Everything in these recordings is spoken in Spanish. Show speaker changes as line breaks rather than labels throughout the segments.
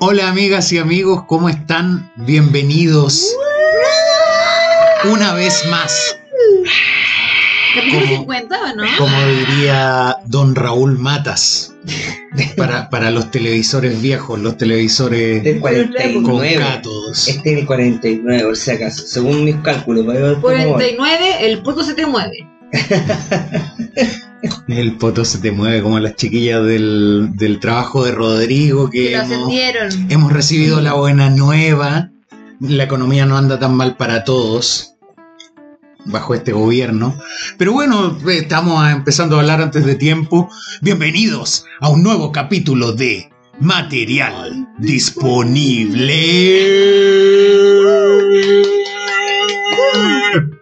Hola amigas y amigos, ¿cómo están? Bienvenidos una vez más.
¿Capítulo
Como-
50 o no?
Como diría don Raúl Matas, para, para los televisores viejos, los televisores
es el
con
49.
cátodos.
Este es el 49, por si acaso. Según mis cálculos. para ver cómo va.
49, el puto se te mueve.
El poto se te mueve como las chiquillas del, del trabajo de Rodrigo
Que
que
lo
hemos,
ascendieron.
hemos recibido la buena nueva. La economía no anda tan mal para todos bajo este gobierno. Pero bueno, estamos empezando a hablar antes de tiempo. Bienvenidos a un nuevo capítulo de Material Disponible.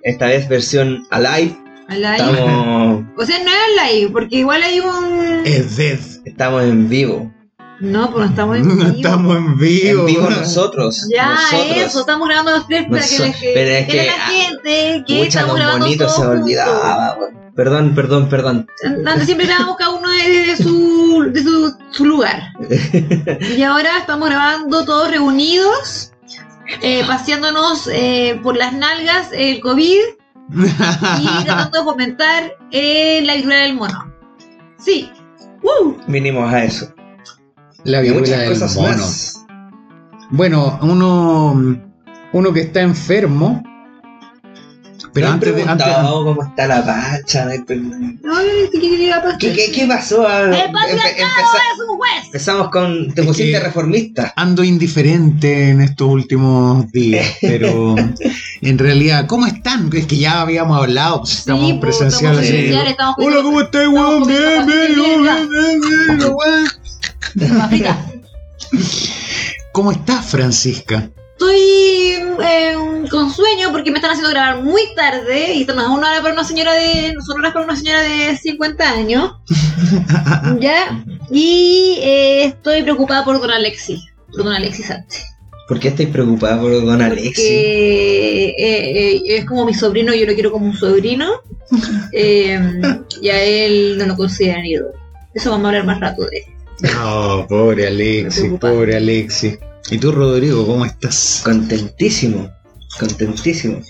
Esta vez versión alive.
Al.
Estamos,
O sea, no es live, porque igual hay un.
Es dead.
estamos en vivo.
No, pues no estamos en
No
vivo.
estamos en vivo.
En vivo nosotros.
Ya,
nosotros.
eso, estamos grabando los tres para que
pero es
que
que,
la
ah,
gente que estamos grabando
bonito se
todos juntos.
olvidaba. Perdón, perdón, perdón.
Antes siempre grabamos cada uno desde su, de su, su lugar. Y ahora estamos grabando todos reunidos, eh, paseándonos eh, por las nalgas el COVID y tratando de fomentar eh, la viruela del mono. Sí. ¡Woo!
Vinimos a eso.
La viruela del
cosas
mono.
más.
Bueno, uno, uno que está enfermo. Pero
¿No han
antes de. Antes,
cómo está la pacha. ¿no? ¿Qué, qué, qué pasó?
¡El
empe-
patriarcado
empeza-
es un juez!
empezamos con. Te
Es
pusiste reformista.
ando indiferente en estos últimos días, pero en realidad, ¿cómo están? Es que ya habíamos hablado, pues, estamos
Sí, pues,
presenciales.
estamos
presenciales,
Sí.
estamos
Hola, ¿cómo estás, weón? Bien, bien, bien, bien, bien. ¿Cómo estás, Francisca?
Estoy eh, con sueño porque me están haciendo grabar muy tarde y no es una hora para una señora de. no son horas para una señora de 50 años. ¿Ya? Y eh, estoy preocupada por Don Alexis. Por Don Alexis Sánchez.
¿Por qué estáis preocupada por don Alexis?
Porque eh, eh, es como mi sobrino, yo lo quiero como un sobrino. eh, y a él no lo consideran ídolo. Eso vamos a hablar más rato de él.
No, pobre Alexis, pobre Alexis. ¿Y tú, Rodrigo, cómo estás?
Contentísimo, contentísimo.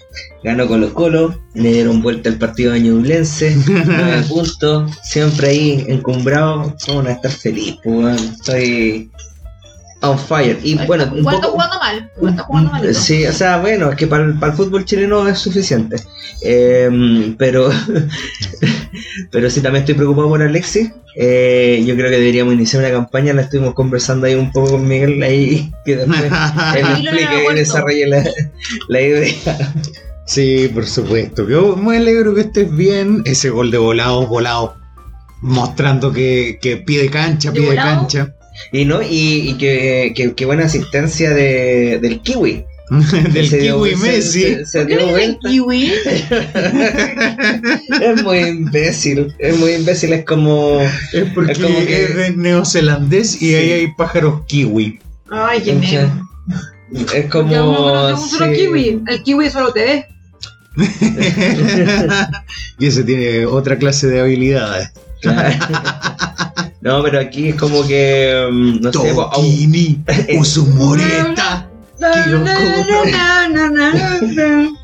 Ganó Colo Colo, le dieron vuelta al partido añublense, nueve puntos, siempre ahí encumbrado. Vamos a estar feliz, pues, estoy on fire. Y bueno, un
Igual está
poco,
jugando mal. Igual está jugando mal.
Sí, o sea, bueno, es que para el, para el fútbol chileno es suficiente. Eh, pero, pero sí, también estoy preocupado por Alexis. Eh, yo creo que deberíamos iniciar una campaña, la estuvimos conversando ahí un poco con Miguel, ahí que después él explique y desarrolle la, la idea.
Sí, por supuesto. Yo me alegro que estés bien. Ese gol de volados, volados, mostrando que, que pide cancha,
¿De
pide
volado?
cancha.
Y no, y, y que, que, que buena asistencia de, del Kiwi.
Del
Se dio-
Kiwi
se-
Messi.
Se, se
¿Por qué
dio vuelta.
kiwi?
Es muy imbécil. Es muy imbécil, es como.
Es porque
Es como que-
es de neozelandés y
Sí.
ahí hay pájaros kiwi.
Ay, qué miedo.
Es como.
Yo no solo kiwi. El kiwi solo te ve.
y ese tiene otra clase de habilidades.
Claro. No, pero aquí es como que. mm, No sé, pues,
Tokini, Usumoreta. Qué locura.
No, no, no, no, no.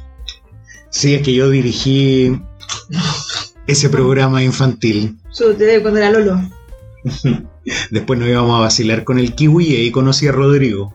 Sí, es que yo dirigí ese programa infantil.
Cuando era Lolo.
Después nos íbamos a vacilar con el kiwi y ahí conocí a Rodrigo.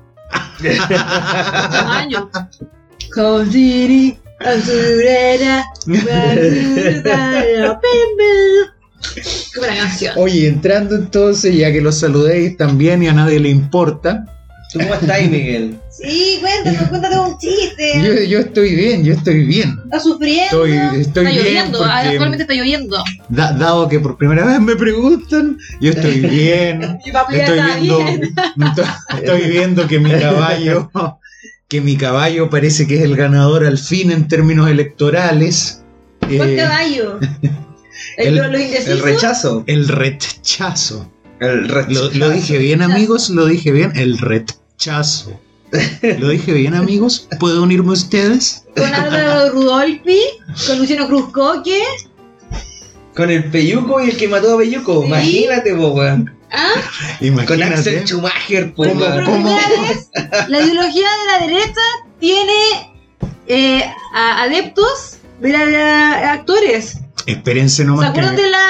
Qué buena canción.
Oye, entrando entonces, ya que los saludéis también y a nadie le importa,
¿Tú cómo estás, Miguel?
Sí, cuéntame, cuéntate un chiste.
yo, yo estoy bien, yo estoy bien.
¿Estás sufriendo?
Estoy, estoy
está
bien
lloviendo,
porque,
actualmente está lloviendo.
da- dado que por primera vez me preguntan, yo estoy bien.
Mi
Estoy
está
viendo,
bien.
estoy viendo que mi caballo, que mi caballo parece que es el ganador al fin en términos electorales.
¿Cuál
Eh,
caballo?
el-
¿El, lo indeciso?
El rechazo.
el rechazo.
El rechazo.
Lo, lo dije bien, amigos, lo dije bien. El rechazo. Lo dije bien, amigos. ¿Puedo unirme a ustedes?
Con Álvaro Rudolfi, con Luciano Cruzcoque.
Con el Peyuco y el que mató a Peyuco.
Sí.
Imagínate, po, weón.
¿Ah?
Con. Axel Schumacher,
¿Cómo-
Por vez, la ideología de la derecha tiene eh, a- adeptos de la, de actores.
Espérense
¿Se
nomás
acuerdan
que...
de, la,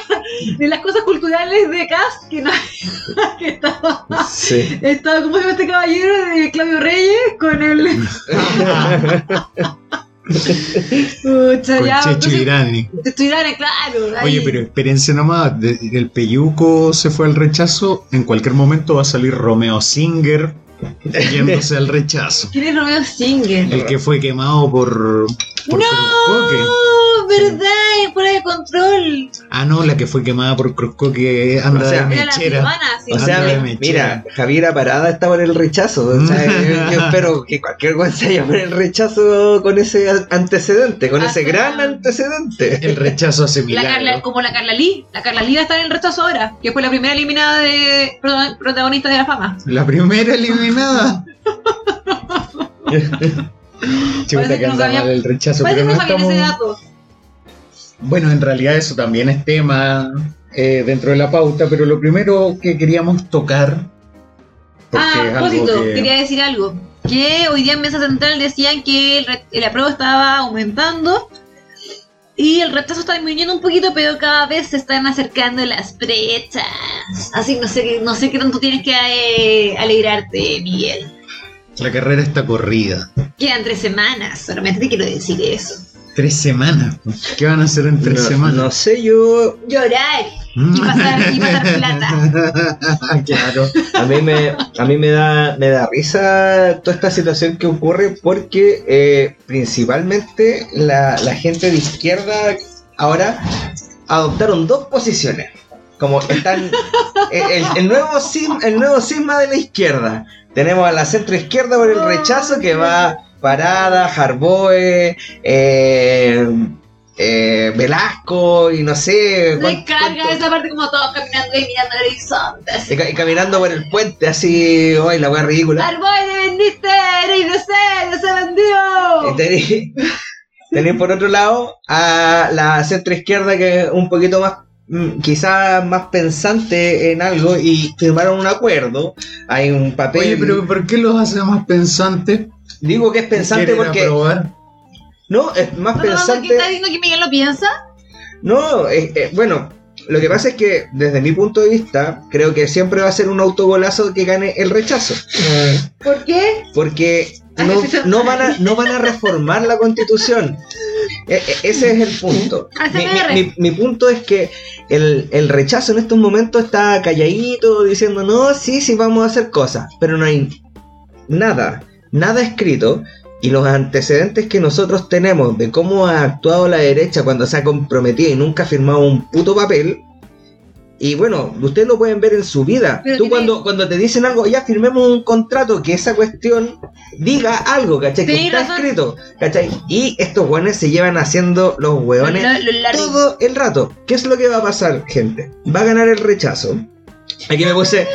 de las cosas culturales de Cast? Que, no, que estaba,
Sí.
estaba, ¿cómo se llama este caballero? De Claudio Reyes con el. Pucha,
Con
ya,
Checho Irani.
Claro. ahí.
Oye, pero espérense nomás, de- el Peyuco se fue al rechazo, en cualquier momento va a salir Romeo Singer yéndose al rechazo.
¿Quién es Romeo Singer?
El que fue quemado por, por Cruzcoque.
¡No! ¿Verdad? Fuera de control.
Ah, no, la que fue quemada por Cruzcoque anda
O sea,
de mechera.
semana, sí.
O sea,
de mechera.
mira, Javiera Parada está por el rechazo. O sea, yo, yo espero que cualquier cual se haya por el rechazo con ese antecedente, con ese gran antecedente.
El rechazo hace
La Carla, como la Carla Lee. La Carla Lee va a estar en el rechazo ahora, que fue la primera eliminada de protagon- protagonista de la fama.
La primera eliminada. Chuta
Parece
que
que no
anda
sabía-
mal el rechazo,
Parece
pero
que
no
no sabían ese
estamos...
dato.
Bueno, en realidad eso también es tema eh, dentro de la pauta, pero lo primero que queríamos tocar,
Ah, a propósito,
que...
quería decir algo. Que hoy día en Mesa Central decían que el, el apruebo estaba aumentando y el retraso está disminuyendo un poquito, pero cada vez se están acercando las brechas. Así no sé, qué- no sé qué tanto tienes que eh, alegrarte, Miguel.
La carrera está corrida.
Quedan tres semanas, solamente te quiero decir eso.
Tres semanas. ¿Qué van a hacer en tres
no,
semanas?
no sé, yo.
Llorar y pasar, y pasar plata.
claro.
A mí me, a mí me da, me da risa toda esta situación que ocurre porque eh, principalmente la, la gente de izquierda ahora adoptaron dos posiciones. Como están el, el- el nuevo sim, el nuevo cisma de la izquierda. Tenemos a la centro izquierda por el rechazo que va Parada, Jarboe, eh, eh, Velasco y no sé.
Me carga
cuánto-
esa parte como todos caminando y mirando el horizonte. así.
y, ca- y caminando por el puente así, hoy la wea ridícula.
Arboy, te vendiste, eres inocente, se
Y
vendió.
Tenéis tenéis por otro lado a la centro izquierda que es un poquito más, quizás más pensante en algo y firmaron un acuerdo. Hay un papel.
Oye, pero ¿por qué los hace más pensantes?
Digo que es pensante
¿Quieren
porque.
aprobar?
No, es más
¿No, no, no, ¿Qué
pensante.
está diciendo que Miguel lo piensa?
No, eh, eh, bueno, lo que pasa es que desde mi punto de vista, creo que siempre va a ser un autogolazo que gane el rechazo.
¿Por qué?
Porque no, no van, a, no van a reformar la constitución. E- e- ese es el punto. Mi, mi- mi punto es que el, el rechazo en estos momentos está calladito, diciendo, no, sí, sí, vamos a hacer cosas, pero no hay nada, nada escrito. Y los antecedentes que nosotros tenemos de cómo ha actuado la derecha cuando se ha comprometido y nunca ha firmado un puto papel. Y bueno, ustedes lo pueden ver en su vida.
Pero
Tú cuando, cuando te dicen algo, ya firmemos un contrato, que esa cuestión diga algo, ¿cachai? Que está
razón.
escrito, ¿cachai? Y estos hueones se llevan haciendo los hueones
Lo- lo largo.
todo el rato. ¿Qué es lo que va a pasar, gente? Va a ganar el rechazo. Aquí me puse.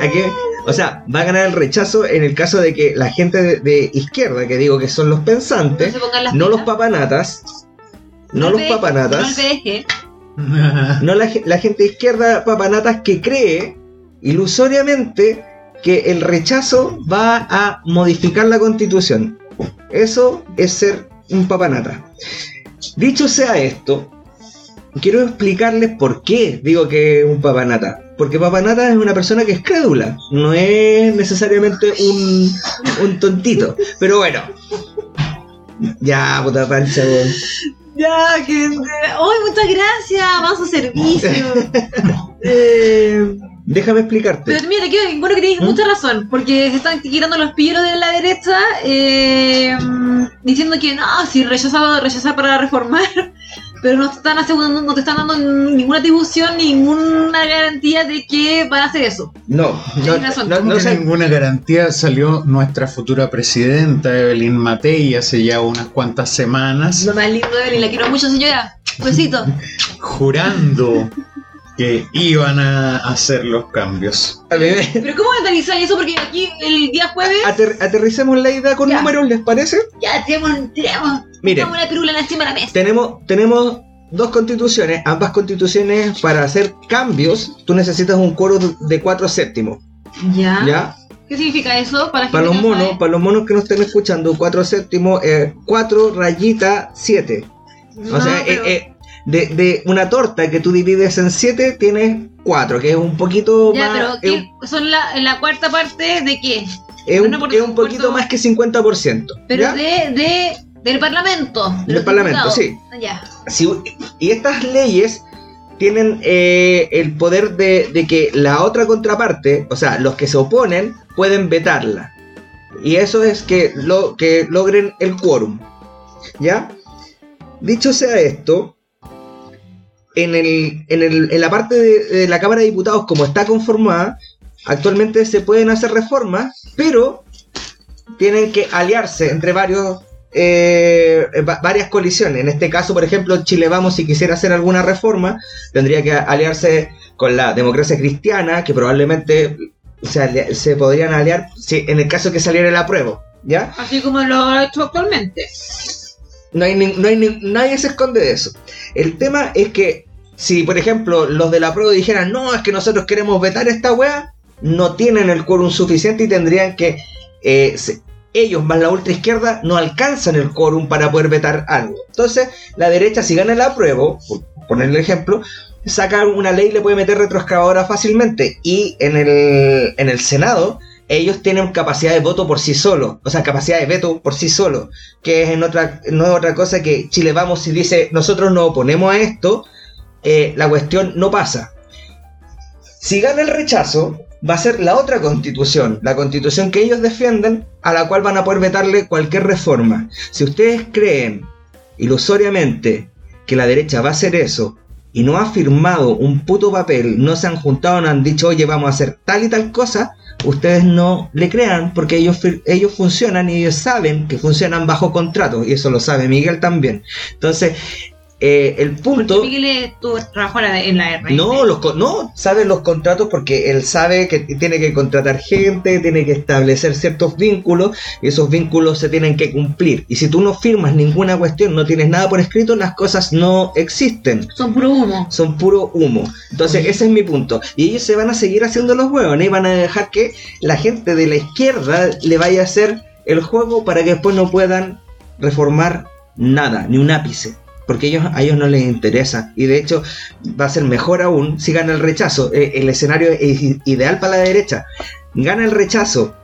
Aquí, o sea, va a ganar el rechazo en el caso de que la gente de, de izquierda, que digo que son los pensantes, no los papanatas, no los papanatas,
No el.
no la, ge- la gente de izquierda papanatas que cree ilusoriamente que el rechazo va a modificar la constitución. Eso es ser un papanata. Dicho sea esto, quiero explicarles por qué digo que es un papanata. Porque papanata es una persona que es crédula, no es necesariamente un, un tontito. Pero bueno. Ya, puta pancha.
Ya, gente. ¡Ay, muchas gracias! Vamos a servicio. eh,
Déjame explicarte.
pero mira, que, bueno que tienes
¿Mm?
mucha razón, porque se están quitando los pillos de la derecha eh, diciendo que no, si rechazaba rechazar para reformar, pero no te están asegurando, no te están dando ninguna atribución, ninguna garantía de que van a hacer eso.
No, no,
razón.
no, no sé-
ninguna garantía salió nuestra futura presidenta, Evelyn Matei, hace ya unas cuantas semanas,
Lo más lindo de Evelyn, la quiero mucho, señora. Besito.
jurando que iban a hacer los cambios.
Pero ¿cómo analizáis eso? Porque aquí el día jueves
Ater- aterricemos la idea con
Ya.
números, ¿les parece?
ya tenemos, tenemos,
Miren,
tenemos una pirula encima de la mesa.
tenemos, tenemos dos constituciones, ambas constituciones para hacer cambios, tú necesitas un quórum de 4 séptimos.
¿Ya?
¿Ya?
¿Qué significa eso? Para,
Para los
no
monos,
sabe?
para los monos que no estén escuchando, 4 séptimos, 4 rayita 7. O sea,
pero-
eh, eh, de, de una torta que tú divides en 7, tienes 4, que es un poquito
Ya,
más.
pero
es
¿qué-
un-
son la, la cuarta parte de qué?
es,
Bueno,
un, es un poquito
cuarto-
más que 50%.
Pero
¿ya?
de, de del Parlamento. de
Del Parlamento,
diputados.
sí.
Ya.
Si- y estas leyes tienen eh, el poder de, de que la otra contraparte, o sea, los que se oponen, pueden vetarla. Y eso es que, lo, que logren el quórum. ¿Ya? Dicho sea esto, en, el, en, el- en la parte de, de la Cámara de Diputados, como está conformada, actualmente se pueden hacer reformas, pero tienen que aliarse entre varios eh, va- varias colisiones. En este caso, por ejemplo, Chile Vamos, si quisiera hacer alguna reforma, tendría que aliarse con la democracia cristiana, que probablemente se, alia- se podrían aliar si, en el caso que saliera el apruebo. ¿Ya?
Así como lo ha hecho actualmente.
No hay, ni- no hay ni- nadie se esconde de eso. El tema es que si, por ejemplo, los de la prueba dijeran, no, es que nosotros queremos vetar esta wea, no tienen el quórum suficiente y tendrían que eh, se- ellos más la ultra izquierda no alcanzan el quórum para poder vetar algo. Entonces, la derecha, si gana el apruebo, por ponerle el ejemplo, saca una ley y le puede meter retroexcavadora fácilmente. Y en el, en el Senado, ellos tienen capacidad de voto por sí solos, o sea, capacidad de veto por sí solos, que es en otra, no es otra cosa que Chile Vamos y dice, nosotros nos oponemos a esto, eh, la cuestión no pasa. Si gana el rechazo, va a ser la otra constitución, la constitución que ellos defienden, a la cual van a poder vetarle cualquier reforma. Si ustedes creen ilusoriamente que la derecha va a hacer eso y no ha firmado un puto papel, no se han juntado, no han dicho, oye, vamos a hacer tal y tal cosa, ustedes no le crean porque ellos, ellos funcionan y ellos saben que funcionan bajo contrato y eso lo sabe Miguel también. Entonces, eh, el punto...
Porque Miguel estuvo trabajó en la- en la R.
No, los, no, sabe los contratos porque él sabe que tiene que contratar gente, tiene que establecer ciertos vínculos y esos vínculos se tienen que cumplir. Y si tú no firmas ninguna cuestión, no tienes nada por escrito, las cosas no existen.
Son puro humo.
Son puro humo. Entonces, ese es mi punto. Y ellos se van a seguir haciendo los huevos, y van a dejar que la gente de la izquierda le vaya a hacer el juego para que después no puedan reformar nada, ni un ápice. Porque ellos, a ellos no les interesa. Y de hecho, va a ser mejor aún si gana el rechazo. Eh, el escenario es ideal para la derecha. Gana el rechazo.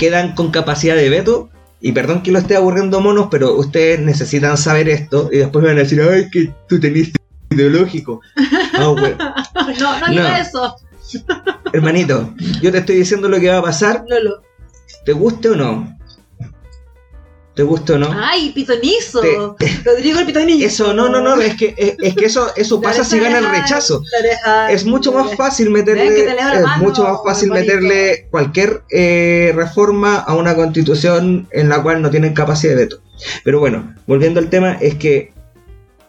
Quedan con capacidad de veto. Y perdón que lo esté aburriendo monos, pero ustedes necesitan saber esto. Y después me van a decir, ay, que tú tenés ideológico.
No, no
No.
eso.
Hermanito, yo te estoy diciendo lo que va a pasar,
Lolo.
¿te guste o no? ¿Te guste o no?
Ay, pitonizo.
Te-
Rodrigo el pitonizo.
Eso, no, no, no, es que, es, es que eso, eso pasa si gana el rechazo. Es mucho más fácil meterle, es mucho más fácil meterle cualquier eh, reforma a una constitución en la cual no tienen capacidad de veto. Pero bueno, volviendo al tema, es que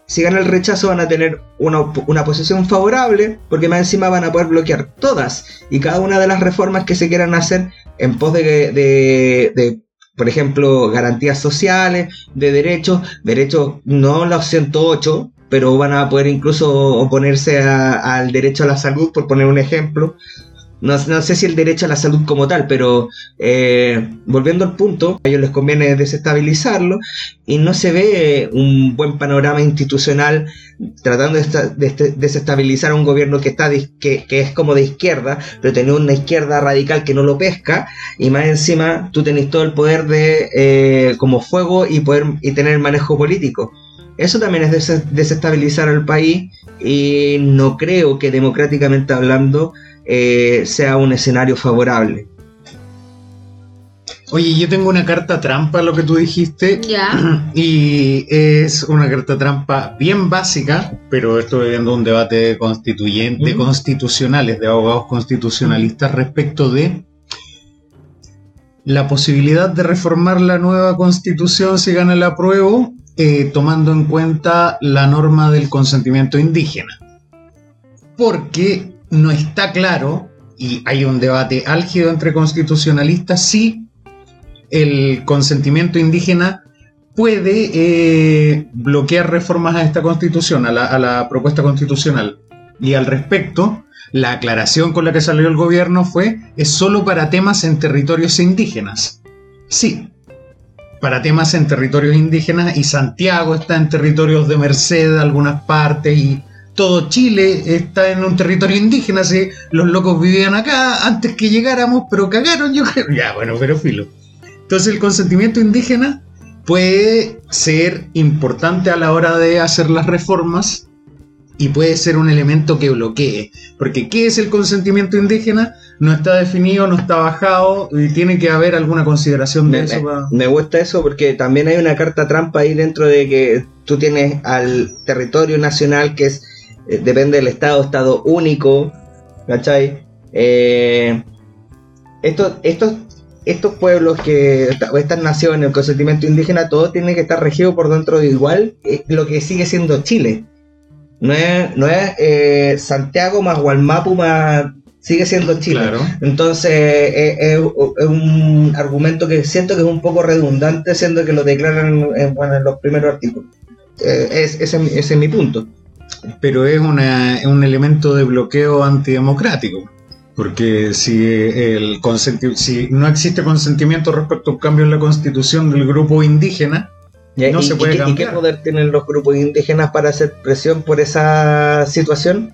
si gana el rechazo van a tener una, una posición favorable, porque más encima van a poder bloquear todas y cada una de las reformas que se quieran hacer en pos de, de- de, por ejemplo, garantías sociales, de derechos, derechos no los 108, pero van a poder incluso oponerse a- al derecho a la salud, por poner un ejemplo. No, no sé si el derecho a la salud como tal, pero eh, volviendo al punto, a ellos les conviene desestabilizarlo y no se ve un buen panorama institucional tratando de, este- desestabilizar a un gobierno que, está que, que es como de izquierda, pero tiene una izquierda radical que no lo pesca y más encima tú tenés todo el poder de eh, como fuego y poder y tener manejo político. Eso también es des- desestabilizar al país y no creo que democráticamente hablando eh, sea un escenario favorable.
Oye, yo tengo una carta trampa, lo que tú dijiste,
Ya.
y es una carta trampa bien básica, pero estoy viendo un debate de, constituyen- de
Mm.
constitucionales, de abogados constitucionalistas respecto de la posibilidad de reformar la nueva constitución si gana el apruebo, eh, tomando en cuenta la norma del consentimiento indígena. Porque no está claro, y hay un debate álgido entre constitucionalistas, si el consentimiento indígena puede eh, bloquear reformas a esta constitución, a la, a la propuesta constitucional. Y al respecto, la aclaración con la que salió el gobierno fue, es solo para temas en territorios indígenas. Sí, para temas en territorios indígenas y Santiago está en territorios de Merced, algunas partes y todo Chile está en un territorio indígena, así los locos vivían acá antes que llegáramos, pero cagaron, yo creo. Ya, bueno, pero filo. Entonces el consentimiento indígena puede ser importante a la hora de hacer las reformas y puede ser un elemento que bloquee. Porque ¿qué es el consentimiento indígena? No está definido, no está bajado y tiene que haber alguna consideración de
Me,
eso.
me gusta eso porque también hay una carta trampa ahí dentro de que tú tienes al territorio nacional que es eh, depende del estado, estado único, ¿cachai? Eh, estos, estos, estos pueblos que, estas naciones, el consentimiento indígena, todo tiene que estar regido por dentro de igual eh, lo que sigue siendo Chile. No es, no es eh, Santiago más Gualmapu más... Sigue siendo Chile.
Claro.
Entonces, eh, es, es un argumento que siento que es un poco redundante, siendo que lo declaran en, bueno, en los primeros artículos. Eh, es, ese, ese es mi punto.
Pero es, una- es un elemento de bloqueo antidemocrático. Porque si, el consenti- si no existe consentimiento respecto a un cambio en la constitución del grupo indígena,
¿Y,
No
y-
se puede
y qué- y qué
cambiar.
poder tienen los grupos indígenas para hacer presión por esa situación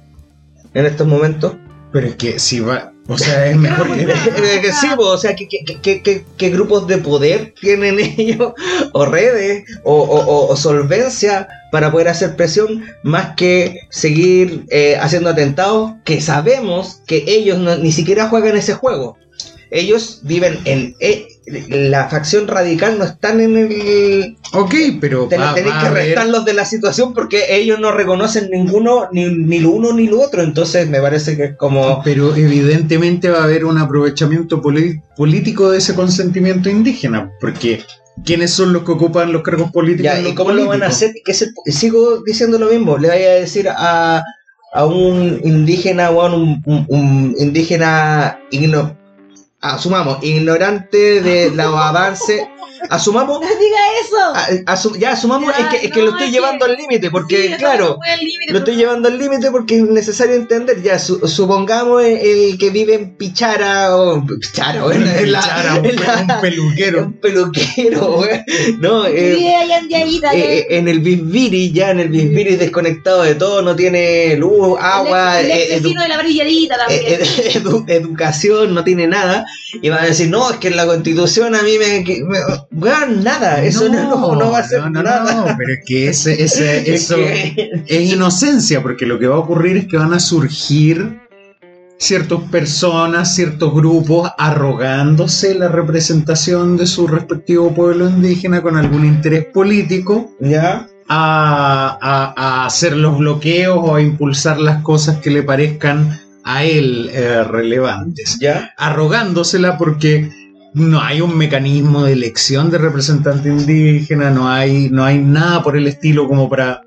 en estos momentos?
pero es que si va, o sea, es mejor que...
Que sí, o sea, ¿qué, qué, qué- qué- qué grupos de poder tienen ellos? ¿O redes? ¿O, o- o- o solvencia para poder hacer presión? Más que seguir eh, haciendo atentados que sabemos que ellos no- ni siquiera juegan ese juego. Ellos viven en... eh, la facción radical no están en el...
Ok, pero
ten-
va-
tenéis
va
que restarlos de la situación porque ellos no reconocen ninguno, ni, ni lo uno ni lo otro. Entonces me parece que es como...
Pero evidentemente va a haber un aprovechamiento político de ese consentimiento indígena, porque ¿quiénes son los que ocupan los cargos políticos?
Ya, ¿y cómo lo van a hacer? Que es el- sigo diciendo lo mismo. Le vaya a decir a, a un indígena o a un, un- un indígena igno- asumamos, ignorante de los avances. Asumamos.
No diga eso.
a- asu- ya asumamos,
Ya,
es que, es que
no,
lo estoy
es
llevando
que-
al límite, porque
Sí,
claro,
el
lo estoy llevando al límite porque es necesario entender. Ya, su- supongamos el, el que vive en Pichara o Pichara, o en, la-
Pichara, un,
en la-
un peluquero.
un peluquero, güey. No, eh,
Vive allá en Diaguita,
eh, eh, en el Bisbiri, ya en el Bisbiri desconectado de todo, no tiene luz, agua,
el, ex
eh, edu-
de la brilladita también.
eh, eh, edu- educación, no tiene nada. Y va a decir, no, es que en la constitución a mí me. me- weón, nada, eso no, no, no va a ser
no,
nada.
no, pero es que ese, ese,
Es
eso es inocencia, porque lo que va a ocurrir es que van a surgir ciertas personas, ciertos grupos arrogándose la representación de su respectivo pueblo indígena con algún interés político
ya,
a, a- a hacer los bloqueos o a impulsar las cosas que le parezcan a él eh, relevantes.
ya.
Arrogándosela porque no hay un mecanismo de elección de representante indígena, no hay, no hay nada por el estilo como para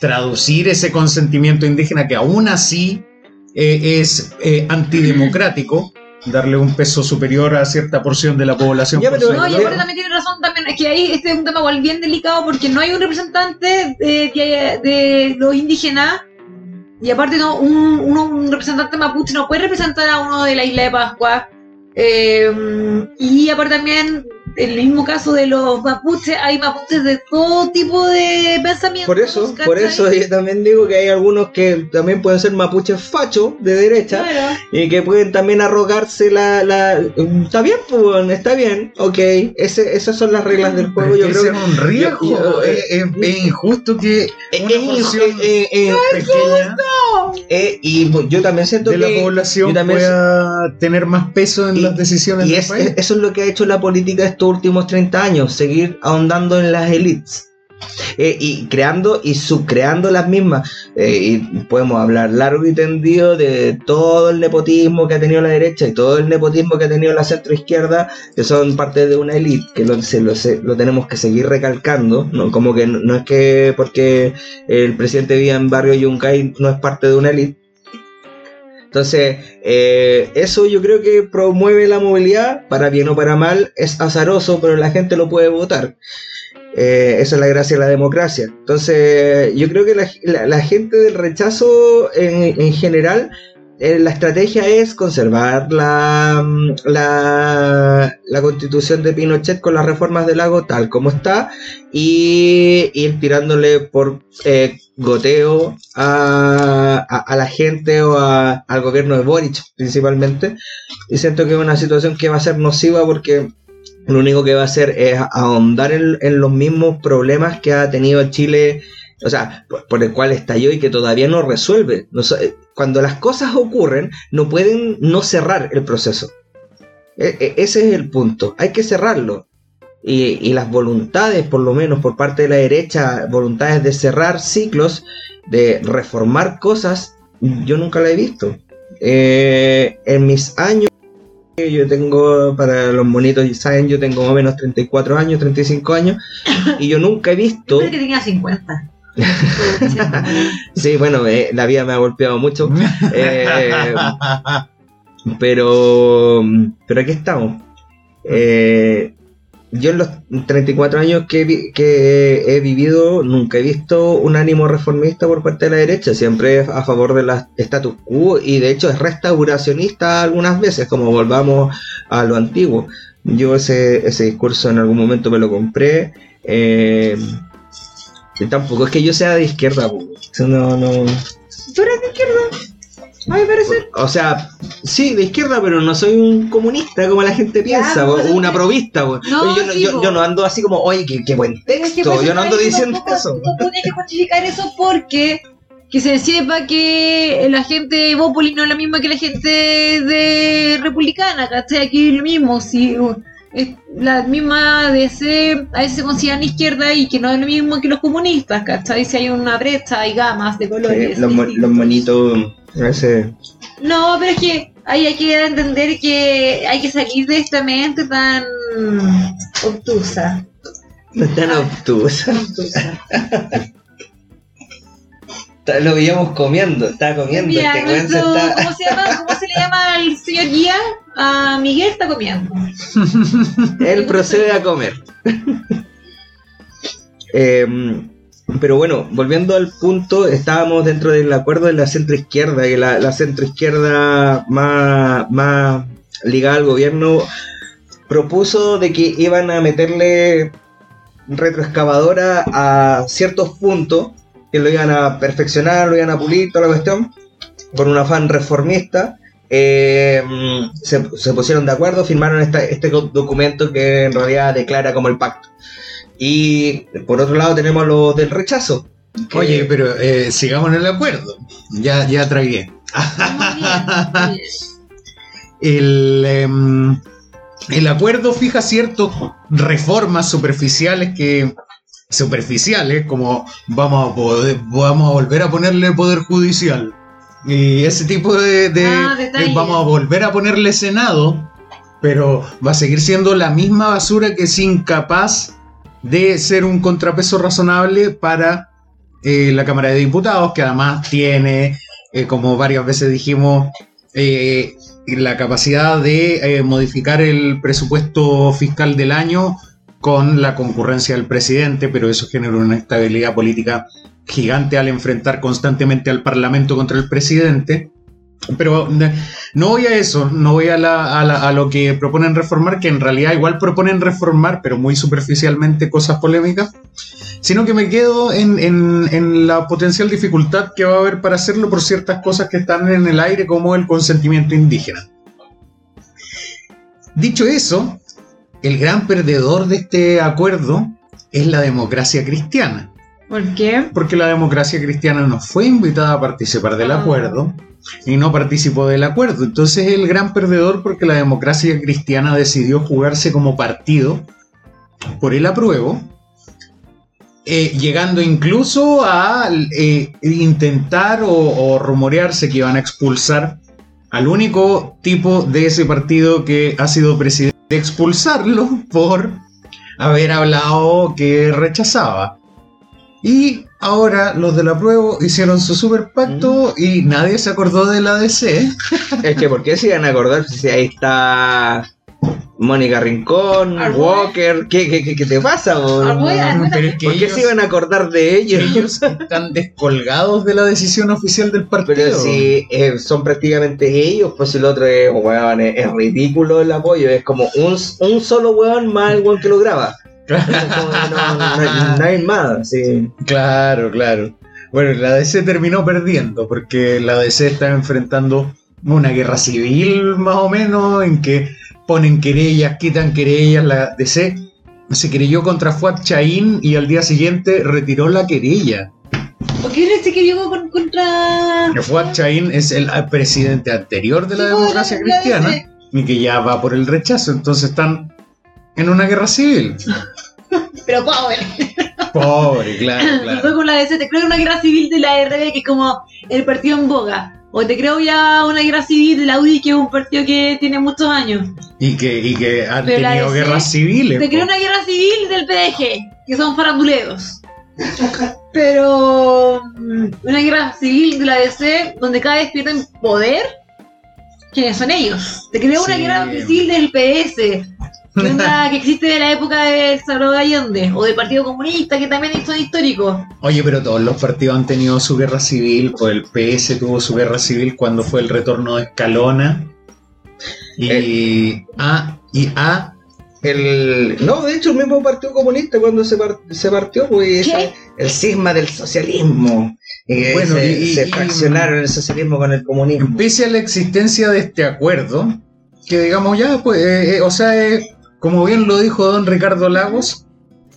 traducir ese consentimiento indígena que aún así eh, es eh, antidemocrático, darle un peso superior a cierta porción de la población.
Ya, pero-
también tiene razón también, es que ahí este es un tema igual bien delicado porque no hay un representante de, de- de los indígenas y aparte no, un, uno- un representante mapuche no puede representar a uno de la isla de Pascua. Eh, y aparte también, en el mismo caso de los mapuches, hay mapuches de todo tipo de pensamientos.
Por eso,
¿cachai?
por eso yo también digo que hay algunos que también pueden ser mapuches fachos de derecha.
Claro.
Y que pueden también arrogarse la... la está bien, pues, está bien, ok. Ese, esas son las reglas del juego.
es
Yo
que
creo
ese es un riesgo.
yo- yo-
es, es- es injusto que
Es,
una
es eh, eh,
pequeña
eh, y pues, yo también siento
de
que...
la población pueda tener más peso en
Y-
las decisiones
Y
del
es-
país.
eso es lo que ha hecho la política últimos 30 años, seguir ahondando en las élites. Eh, y creando y subcreando las mismas. Eh, y podemos hablar largo y tendido de todo el nepotismo que ha tenido la derecha y todo el nepotismo que ha tenido la centroizquierda, que son parte de una élite, que lo, se- lo tenemos que seguir recalcando. ¿no? Como que no, no es que porque el presidente viva en barrio Yungay no es parte de una élite. Entonces, eh, eso yo creo que promueve la movilidad, para bien o para mal, es azaroso, pero la gente lo puede votar. Eh, esa es la gracia de la democracia. Entonces, yo creo que la, la- gente del rechazo en, en general, eh, la estrategia es conservar la, mm, la, la constitución de Pinochet con las reformas del lago tal como está y ir tirándole por eh, goteo a, a- la gente o a- al gobierno de Boric principalmente. Y siento que es una situación que va a ser nociva porque lo único que va a hacer es ahondar en, los mismos problemas que ha tenido Chile, o sea, por, el cual estalló y que todavía no resuelve. Cuando las cosas ocurren, no pueden no cerrar el proceso. E- e- ese es el punto, hay que cerrarlo. Y, y las voluntades, por lo menos por parte de la derecha, voluntades de cerrar ciclos, de reformar cosas, yo nunca la he visto. Eh, en mis años, yo tengo, para los monitos, saben, yo tengo más o menos 34 años, 35 años, y yo nunca he visto...
Pensé que tenía 50.
Sí, bueno, eh, la vida me ha golpeado mucho, eh, pero, pero aquí estamos. Eh, yo en los 34 años que, he vivido nunca he visto un ánimo reformista por parte de la derecha, siempre es a favor de la status quo y de hecho es restauracionista algunas veces, como volvamos a lo antiguo. Yo ese, ese discurso en algún momento me lo compré. eh, tampoco es que yo sea de izquierda, po. No, no.
¿Tú eres de izquierda? A mi parecer.
O sea, sí, de izquierda, pero no soy un comunista como la gente piensa, o una provista.
No,
yo, no-
sí,
yo- yo no ando así como, oye, qué, qué buen
Es que
texto.
pues,
yo no ando diciendo
tampoco-
eso.
No tienes que justificar eso porque que se sepa que la gente de Bópoli no es la misma que la gente de Republicana, ¿cachai? Aquí es lo mismo, si la misma DC a veces se consideran izquierda y que no es lo mismo que los comunistas, ¿cachai? Si hay una brecha, hay gamas de colores.
Sí, los, los monitos, a veces.
No, pero es que ahí hay que entender que hay que salir de esta mente tan obtusa.
Obtusas.
obtusa.
Está- Lo veíamos comiendo, estaba comiendo.
Mira,
este
nuestro-
está-
¿cómo, se llama, ¿Cómo se le llama al señor guía? A Miguel está comiendo.
Él procede a comer. Em, pero bueno, volviendo al punto, estábamos dentro del acuerdo de la centroizquierda, que la, la centroizquierda más, más ligada al gobierno propuso de que iban a meterle retroexcavadora a ciertos puntos, que lo iban a perfeccionar, lo iban a pulir, toda la cuestión, con un afán reformista. Eh, se, se pusieron de acuerdo, firmaron esta- este documento que en realidad declara como el pacto. Y por otro lado tenemos los del rechazo. que-
Oye, pero eh, sigamos en el acuerdo. Ya, ya tragué.
Muy bien, muy bien.
El, em, el acuerdo fija ciertas reformas superficiales que superficiales como vamos a poder, vamos a volver a ponerle poder judicial y ese tipo de, de-
Ah,
vamos a volver a ponerle senado pero va a seguir siendo la misma basura que es incapaz de ser un contrapeso razonable para eh, la Cámara de Diputados que además tiene eh, como varias veces dijimos eh, la capacidad de eh, modificar el presupuesto fiscal del año con la concurrencia del presidente, pero eso genera una estabilidad política gigante al enfrentar constantemente al Parlamento contra el presidente. Pero ne- no voy a eso, no voy a, lo que proponen reformar, que en realidad igual proponen reformar, pero muy superficialmente cosas polémicas, sino que me quedo en la potencial dificultad que va a haber para hacerlo por ciertas cosas que están en el aire, como el consentimiento indígena. Dicho eso, el gran perdedor de este acuerdo es la democracia cristiana,
¿Por qué?
porque la democracia cristiana no fue invitada a participar del
Ah.
acuerdo y no participó del acuerdo. Entonces es el gran perdedor porque la democracia cristiana decidió jugarse como partido por el apruebo, eh, llegando incluso a eh, intentar o, o rumorearse que iban a expulsar al único tipo de ese partido que ha sido presidente, expulsarlo por haber hablado que rechazaba. Y ahora los del apruebo hicieron su super pacto y nadie se acordó de la DC.
Es que, ¿por qué se iban a acordar si ahí está Mónica Rincón,
Arboe.
Walker, ¿qué, qué, qué, qué te pasa?
Arboe
Pero es que
¿Por qué
ellos,
se iban a acordar de ellos?
ellos están descolgados de la decisión oficial del partido.
Pero si eh, son prácticamente ellos, pues el otro es, weón, es, es ridículo el apoyo, es como un, un solo weón más el weón que lo graba. No, no, hay- más, sí.
Claro, claro. Bueno, la DC terminó perdiendo porque la DC está enfrentando una guerra civil más o menos en que ponen querellas, quitan querellas. La DC se querelló contra Fuad Chaín y al día siguiente retiró la querella.
¿Por qué este que llegó con- contra.
Fuad Chaín es el presidente anterior de la
pues,
democracia cristiana y que ya va por el rechazo, entonces están en una guerra civil.
Pero pobre.
Pobre, claro,
Nosotros
claro.
con la DC, te creo una guerra civil de la RB que es como el partido en boga. O te creo ya una guerra civil de la UDI que es un partido que tiene muchos años.
Y que, y que han
Pero
tenido
DC
guerras civiles.
Te creo una guerra civil del PDG, que son faranduleros. Pero mm, una guerra civil de la DC donde cada vez pierden poder. ¿Quiénes son ellos? Te creo una
Sí.
guerra civil del PS. Que, onda que existe de la época de Salvador Allende o del Partido Comunista, que también son históricos.
Oye, pero todos los partidos han tenido su guerra civil, pues el PS tuvo su guerra civil cuando fue el retorno de Escalona. Y
Eh.
A y A.
El, no, de hecho, el mismo Partido Comunista cuando se, par- se partió, pues
¿Qué?
ese- el cisma del socialismo. Y que
Bueno,
se,
y-
se
y-
fraccionaron el socialismo con el comunismo.
Pese a la existencia de este acuerdo, que digamos ya, pues, eh, eh, o sea, eh, como bien lo dijo don Ricardo Lagos,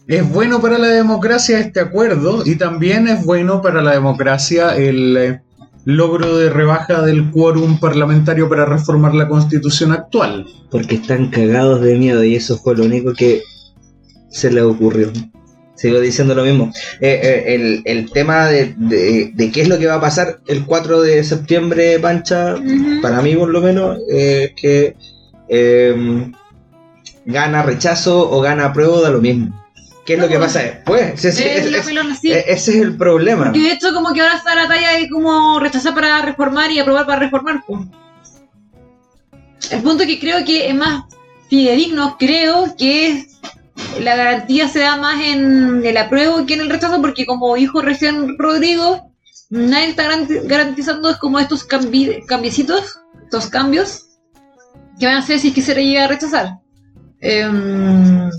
es bueno para la democracia este acuerdo y también es bueno para la democracia el eh, logro de rebaja del quórum parlamentario para reformar la constitución actual.
Porque están cagados de miedo y eso fue lo único que se les ocurrió. Sigo diciendo lo mismo. Eh, eh, el, el tema de, de- de qué es lo que va a pasar el 4 de septiembre, Pancha, para mí por lo menos, eh, que eh, gana rechazo o gana apruebo da lo mismo. ¿Qué es lo que pasa después? Ese,
Es
ese-
la
ese-
pelona, sí.
ese es el problema.
Porque de hecho como que ahora está la talla de como rechazar para reformar y aprobar para reformar. El punto que creo que es más fidedigno, creo que es la garantía se da más en el apruebo que en el rechazo, porque como dijo recién Rodrigo, nadie está garanti- garantizando como estos cambi cambiecitos, estos cambios, que van a hacer si es que se le llega a rechazar. Em,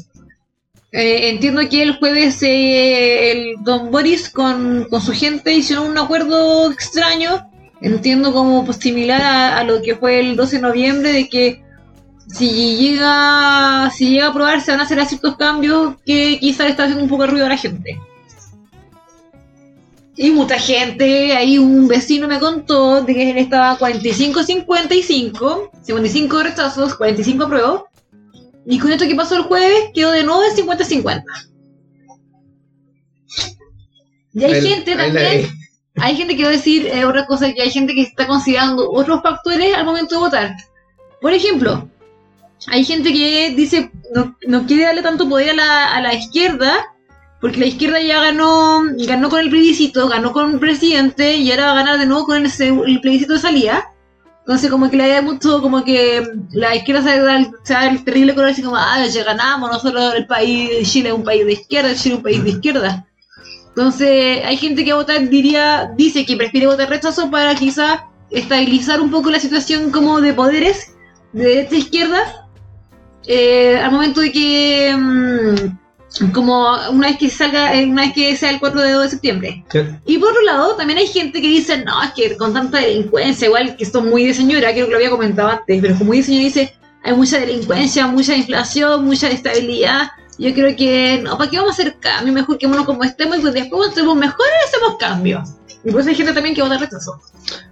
eh, entiendo que el jueves eh, el Don Boris con, con su gente hicieron un acuerdo extraño. Entiendo como pues, similar a, lo que fue el 12 de noviembre, de que si llega, si llega a aprobar se van a hacer ciertos cambios que quizás está haciendo un poco de ruido a la gente. Y mucha gente, ahí un vecino me contó de que él estaba 45-55, 55 rechazos, 45 apruebos. Y con esto que pasó el jueves, quedó de nuevo en 50-50. Y hay
El-
gente también, hay gente que va a decir eh, otra cosa, que hay gente que está considerando otros factores al momento de votar. Por ejemplo, hay gente que dice no, no quiere darle tanto poder a la, a la izquierda, porque la izquierda ya ganó, ganó con el plebiscito, ganó con un presidente y ahora va a ganar de nuevo con ese, el plebiscito de salida. Entonces como que le da mucho, como que la izquierda se da el, se da el terrible color así como, ah, ya ganamos, nosotros el país, Chile es un país de izquierda, Chile es un país de izquierda. Entonces hay gente que vota, diría, dice que prefiere votar rechazo para quizá estabilizar un poco la situación como de poderes de derecha e izquierda eh, al momento de que mm, como una vez que salga eh, una vez que sea el 4 de, 2 de septiembre y por otro lado también hay gente que dice no es que con tanta delincuencia igual que esto es muy de señora creo que lo había comentado antes pero como muy de señora dice hay mucha delincuencia mucha inflación mucha inestabilidad yo creo que no, ¿para qué vamos a hacer cambio? Mejor que uno como estemos y pues después cuando estemos mejores hacemos cambios. Y por eso hay gente también que vota rechazo.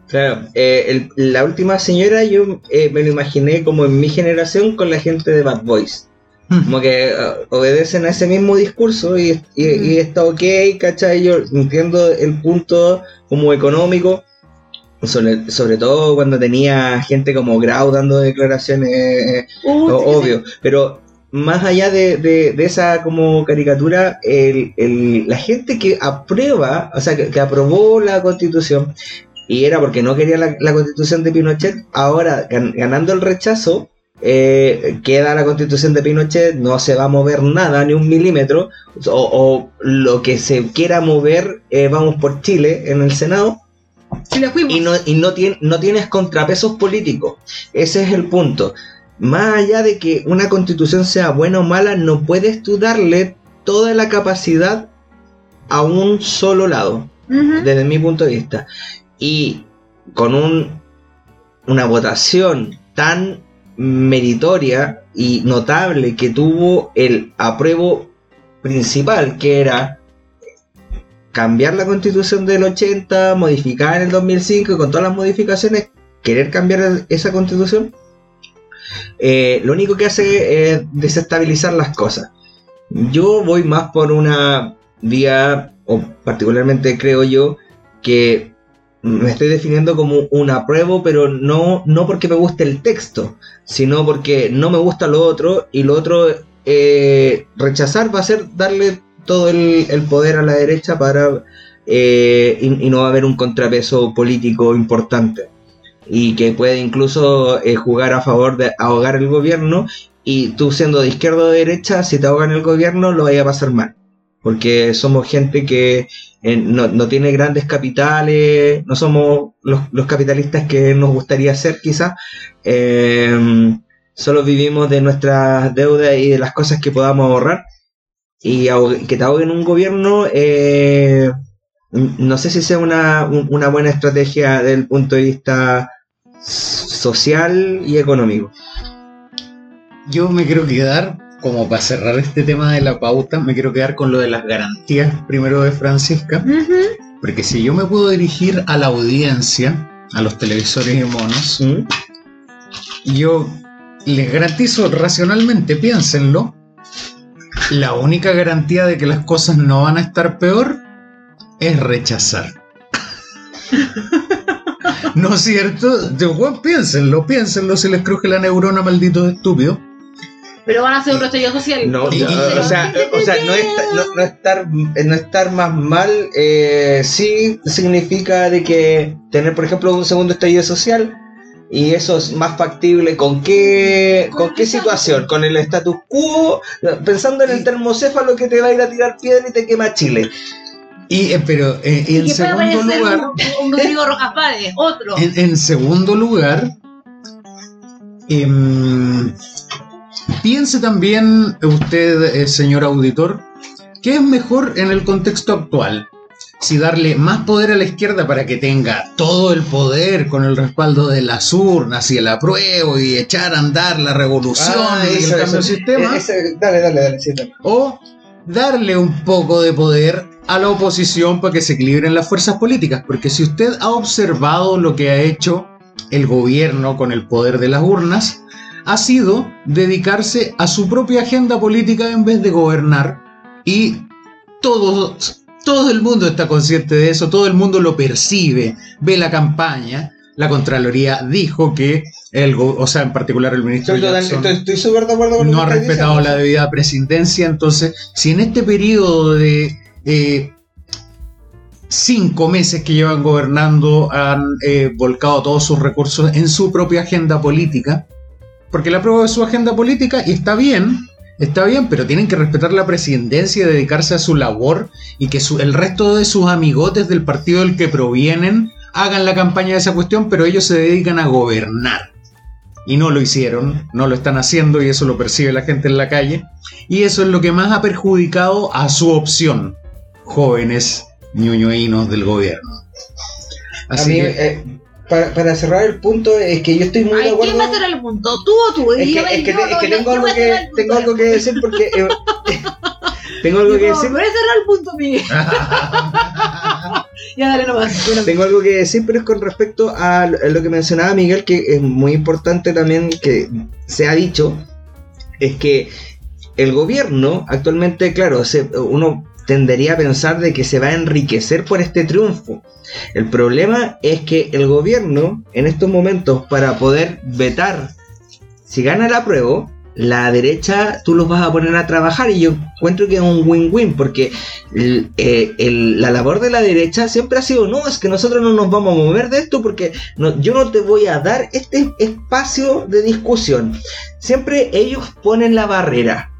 Claro, eh, el- la última señora yo eh, me lo imaginé como en mi generación con la gente de Bad Boys. Como que ah, obedecen a ese mismo discurso y, y- y está ok, ¿cachai? Yo entiendo el punto como económico, sobre, sobre todo cuando tenía gente como Grau dando declaraciones, eh,
Uh,
o-
sí, sí, sí.
obvio, pero más allá de, de- de esa como caricatura, el, el- la gente que aprueba, o sea, que, que aprobó la constitución, y era porque no quería la, la constitución de Pinochet, ahora gan- ganando el rechazo, eh, queda la constitución de Pinochet, no se va a mover nada, ni un milímetro, o, o lo que se quiera mover, eh, vamos por Chile en el Senado, y no, y no, tien- no tienes contrapesos políticos. Ese es el punto. Más allá de que una constitución sea buena o mala, no puedes tú darle toda la capacidad a un solo lado, desde mi punto de vista. Y con un, una votación tan meritoria y notable que tuvo el apruebo principal, que era cambiar la constitución del 80, modificar en el 2005 y con todas las modificaciones, querer cambiar esa constitución, eh, lo único que hace es desestabilizar las cosas. Yo voy más por una vía, o particularmente creo yo, que me estoy definiendo como un apruebo, pero no, no porque me guste el texto, sino porque no me gusta lo otro y lo otro eh, rechazar va a ser darle todo el, el poder a la derecha para eh, y, y no va a haber un contrapeso político importante. Y que puede incluso eh, jugar a favor de ahogar el gobierno y tú siendo de izquierda o de derecha si te ahogan el gobierno lo vaya a pasar mal. Porque somos gente que eh, no, no tiene grandes capitales, no somos los, los capitalistas que nos gustaría ser quizás, eh, solo vivimos de nuestras deudas y de las cosas que podamos ahorrar y que te ahoguen un gobierno, eh, no sé si sea una, un- una buena estrategia desde el punto de vista social y económico.
Yo me quiero quedar, como para cerrar este tema de la pauta, me quiero quedar con lo de las garantías primero de Francisca, porque si yo me puedo dirigir a la audiencia, a los televisores y monos, yo les garantizo racionalmente, piénsenlo, la única garantía de que las cosas no van a estar peor es rechazar. ¿No es cierto? De- bueno, piénsenlo, piénsenlo, si les cruje la neurona, malditos estúpidos.
Pero van a hacer un estallido social.
No,
Y-
no,
y-
o sea, o sea, no, esta- no- no estar, no estar más mal eh, sí significa de que tener, por ejemplo, un segundo estallido social y eso es más factible con qué, con qué situación, con el status quo, pensando en el termocéfalo que te va a ir a tirar piedra y te quema Chile.
Y, eh, pero eh,
Y
en segundo lugar,
un, un Rodrigo Rojas Párez, otro.
En, en segundo lugar, em, piense también usted, eh, señor auditor, ¿qué es mejor en el contexto actual? Si darle más poder a la izquierda para que tenga todo el poder con el respaldo de las urnas y el apruebo y echar a andar la revolución
Ah,
y
eso,
el cambio sistema,
ese- dale, dale, dale. sí, dale.
o darle un poco de poder a la oposición para que se equilibren las fuerzas políticas. Porque si usted ha observado lo que ha hecho el gobierno con el poder de las urnas, ha sido dedicarse a su propia agenda política en vez de gobernar. Y todos, todo el mundo está consciente de eso, todo el mundo lo percibe, ve la campaña. La Contraloría dijo que, el, o sea, en particular el ministro
Estoy total-
Jackson,
estoy- estoy súper de acuerdo con
no ha respetado la debida presidencia. Entonces, si en este periodo de eh, cinco meses que llevan gobernando han eh, volcado todos sus recursos en su propia agenda política, porque la prueba de su agenda política y está bien, está bien, pero tienen que respetar la presidencia y dedicarse a su labor y que su- el resto de sus amigotes del partido del que provienen hagan la campaña de esa cuestión, pero ellos se dedican a gobernar. Y no lo hicieron, no lo están haciendo y eso lo percibe la gente en la calle. Y eso es lo que más ha perjudicado a su opción, jóvenes ñoñoínos del gobierno. Así
mí,
que,
eh, para, para cerrar el punto, es que yo estoy muy de acuerdo.
¿quién va a cerrar el punto? ¿Tú o tú?
Es que,
yo-
es que-
yo-
es que
yo-
tengo, algo que, tengo algo que decir porque. eh, tengo algo que decir.
voy a cerrar el punto, Miguel. Ya dale nomás.
Tengo algo que decir, pero es con respecto a lo a lo que mencionaba Miguel, que es muy importante también que se ha dicho, es que el gobierno actualmente, claro, se- uno tendería a pensar de que se va a enriquecer por este triunfo. El problema es que el gobierno, en estos momentos, para poder vetar, si gana el apruebo, la derecha tú los vas a poner a trabajar y yo encuentro que es un win-win porque eh, la labor de la derecha siempre ha sido, no, es que nosotros no nos vamos a mover de esto porque no- yo no te voy a dar este espacio de discusión. Siempre ellos ponen la barrera.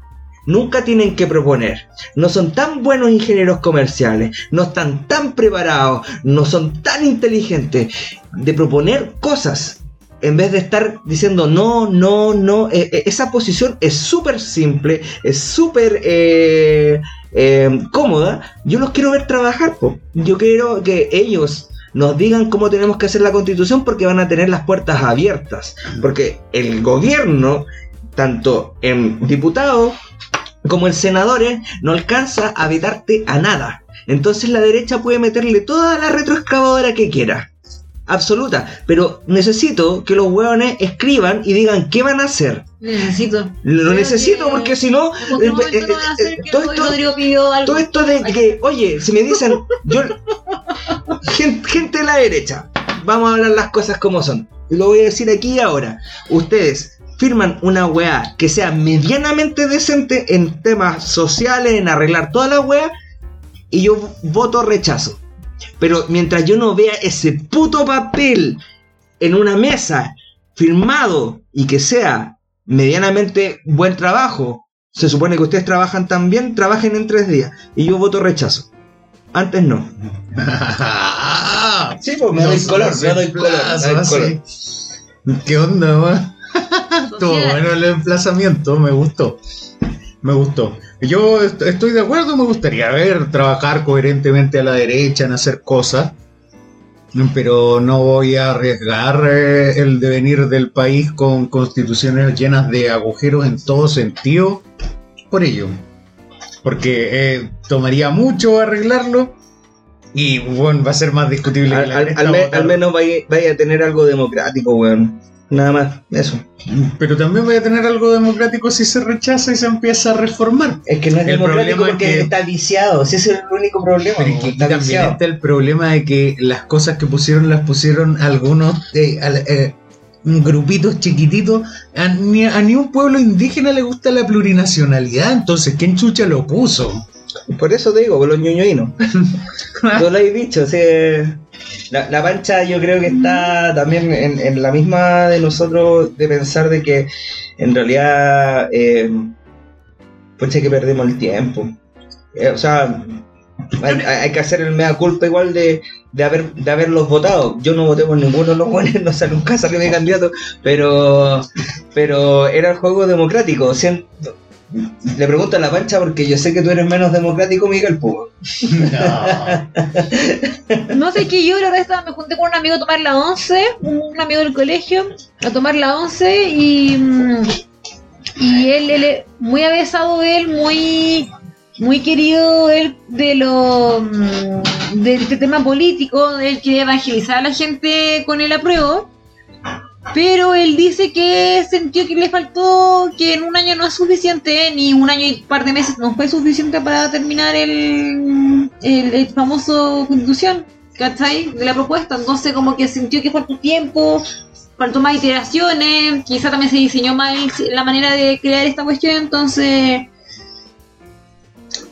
Nunca tienen que proponer. No son tan buenos ingenieros comerciales. No están tan preparados. No son tan inteligentes de proponer cosas. En vez de estar diciendo no, no, no. Eh, eh, esa posición es súper simple. Es súper eh, eh, cómoda. Yo los quiero ver trabajar. po. Yo quiero que ellos nos digan cómo tenemos que hacer la constitución porque van a tener las puertas abiertas. Porque el gobierno, tanto en diputados como en senadores, no alcanza a vetarte a nada. Entonces la derecha puede meterle toda la retroexcavadora que quiera. Absoluta. Pero necesito que los hueones escriban y digan qué van a hacer.
Necesito.
Lo necesito
que
porque si no... Eh, eh, eh, todo esto- todo de que, oye, si me dicen, yo, gente, gente de la derecha, vamos a hablar las cosas como son. Lo voy a decir aquí y ahora. Ustedes firman una weá que sea medianamente decente en temas sociales, en arreglar toda la weá, y yo voto rechazo. Pero mientras yo no vea ese puto papel en una mesa firmado y que sea medianamente buen trabajo, se supone que ustedes trabajan también, trabajen en tres días. Y yo voto rechazo. Antes no. Sí, pues
No se emplaza, así. ¿Qué onda, weón? Bueno el emplazamiento, me gustó. Me gustó. Yo est- estoy de acuerdo, me gustaría ver trabajar coherentemente a la derecha en hacer cosas, pero no voy a arriesgar eh, el devenir del país con constituciones llenas de agujeros en todo sentido por ello. Porque eh, tomaría mucho arreglarlo y bueno, va a ser más discutible. que
Al,
la
al-
derecha
al me-
votar.
al menos vaya, vaya a tener algo democrático, weón. Nada más, eso.
Pero también voy a tener algo democrático si se rechaza y se empieza a reformar.
Es que no es
El
democrático
problema es
porque
que-
está viciado. Ese es el único problema.
Pero es que
está
también
viciado.
está el problema de que las cosas que pusieron las pusieron algunos eh, al- eh, grupitos chiquititos. A ni, a ni un pueblo indígena le gusta la plurinacionalidad, entonces ¿quién chucha lo puso?
Por eso te digo, por los ñoñoínos. Tú lo has dicho, o sea, la, la pancha yo creo que está también en, en la misma de nosotros de pensar de que en realidad, eh, pucha que perdemos el tiempo. Eh, o sea, hay, que hacer el mea culpa igual de, de, haber, de haberlos votado. Yo no voté por ninguno de los buenos, no sé, nunca salió mi candidato, pero, pero era el juego democrático. Sien- le pregunto a la pancha porque yo sé que tú eres menos democrático, Miguel Pugo.
No sé qué yo la vez me junté con un amigo a tomar la 11, un amigo del colegio, a tomar la 11 y, mm, y él, él, muy avesado él, muy, muy querido él de lo mm, de este tema político, él quería evangelizar a la gente con el apruebo. Pero él dice que sintió que le faltó, que en un año no es suficiente, ni un año y un par de meses no fue suficiente para terminar el, el, el famoso constitución, ¿cachai? De la propuesta. Entonces como que sintió que faltó tiempo, faltó más iteraciones, quizá también se diseñó mal la manera de crear esta cuestión, entonces...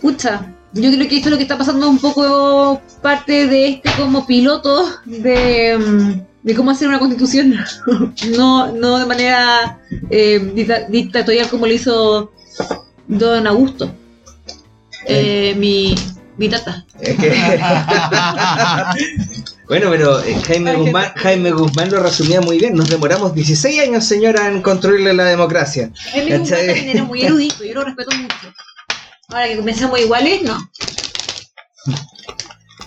Pucha, yo creo que esto es lo que está pasando un poco parte de este como piloto de, mm, de cómo hacer una constitución. no, no de manera eh, dicta- dictatorial como lo hizo Don Augusto. Eh, mi, mi tata.
Bueno, pero eh, Jaime,
Ay,
Guzmán, Jaime Guzmán lo resumía muy bien. Nos demoramos 16 años, señora, en construirle la democracia.
Él me gusta
¿Cachai?
también era muy erudito, yo lo respeto mucho. Ahora que pensamos iguales, no.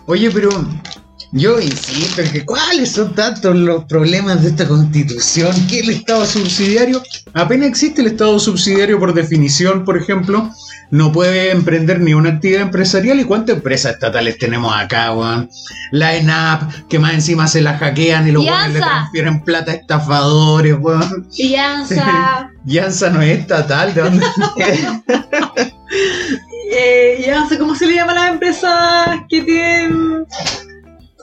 Oye, pero yo insisto en que cuáles son tantos los problemas de esta constitución, que el Estado subsidiario, apenas existe el Estado subsidiario por definición, por ejemplo, no puede emprender ni una actividad empresarial. ¿Y cuántas empresas estatales tenemos acá, weón? La ENAP, que más encima se la hackean y los weones le transfieren plata a estafadores, weón.
Fianza.
Yansa no es estatal, ¿de dónde?
eh, ya no sé cómo se le llama a las empresas que tienen.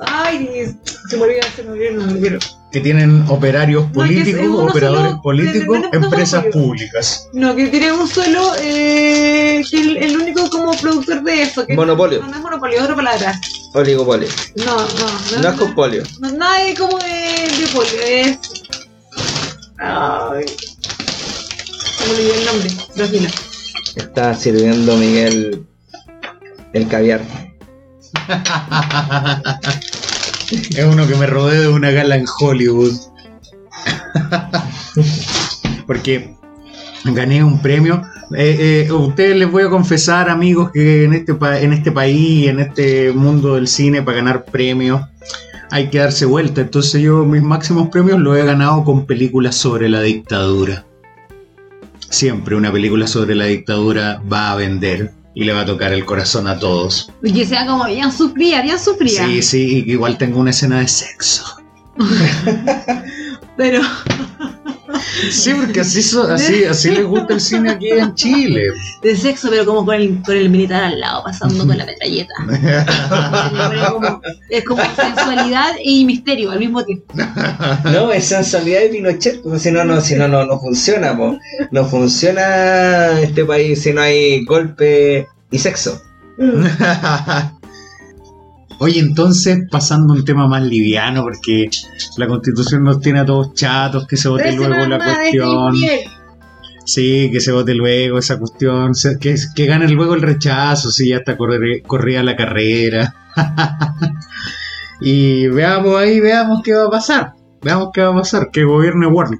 Ay, se me olvidó, se me olvidó, se me olvidó.
que tienen operarios
No,
políticos, operadores
solo
políticos, empresas públicas.
No, que tiene un solo, eh, que el, el único como productor de eso. Que
Monopolio.
No, no es monopolio, otra palabra.
Oligopolio.
No, no,
No es compolio.
No, nada de como de, de polio, es. Ay. Se me olvidó el nombre, tranquila.
Está sirviendo Miguel el caviar.
Es uno que me rodea de una gala en Hollywood. Porque gané un premio. Eh, eh, ustedes les voy a confesar, amigos, que en este, en este país, en este mundo del cine, para ganar premios, hay que darse vuelta. Entonces yo mis máximos premios los he ganado con películas sobre la dictadura. Siempre una película sobre la dictadura va a vender y le va a tocar el corazón a todos.
Y que sea como bien sufrida, bien sufrida.
Sí, sí, igual tengo una escena de sexo.
Pero
Sí, porque así, so- así, así les gusta el cine aquí en Chile.
de sexo, pero como con el, con el militar al lado, pasando con la metralleta. Como- es como sensualidad y misterio al mismo tiempo.
No, es sensualidad de Pinochet, si no, no, si no, no, no funciona, po. No funciona este país si no hay golpe y sexo.
Oye, entonces, pasando a un tema más liviano, porque la constitución nos tiene a todos chatos, que se vote luego la cuestión. Sí, que se vote luego esa cuestión. Que, que gane luego el rechazo, sí, ya está corre- corrida la carrera. y veamos ahí, veamos qué va a pasar. Veamos qué va a pasar, que gobierne Warren.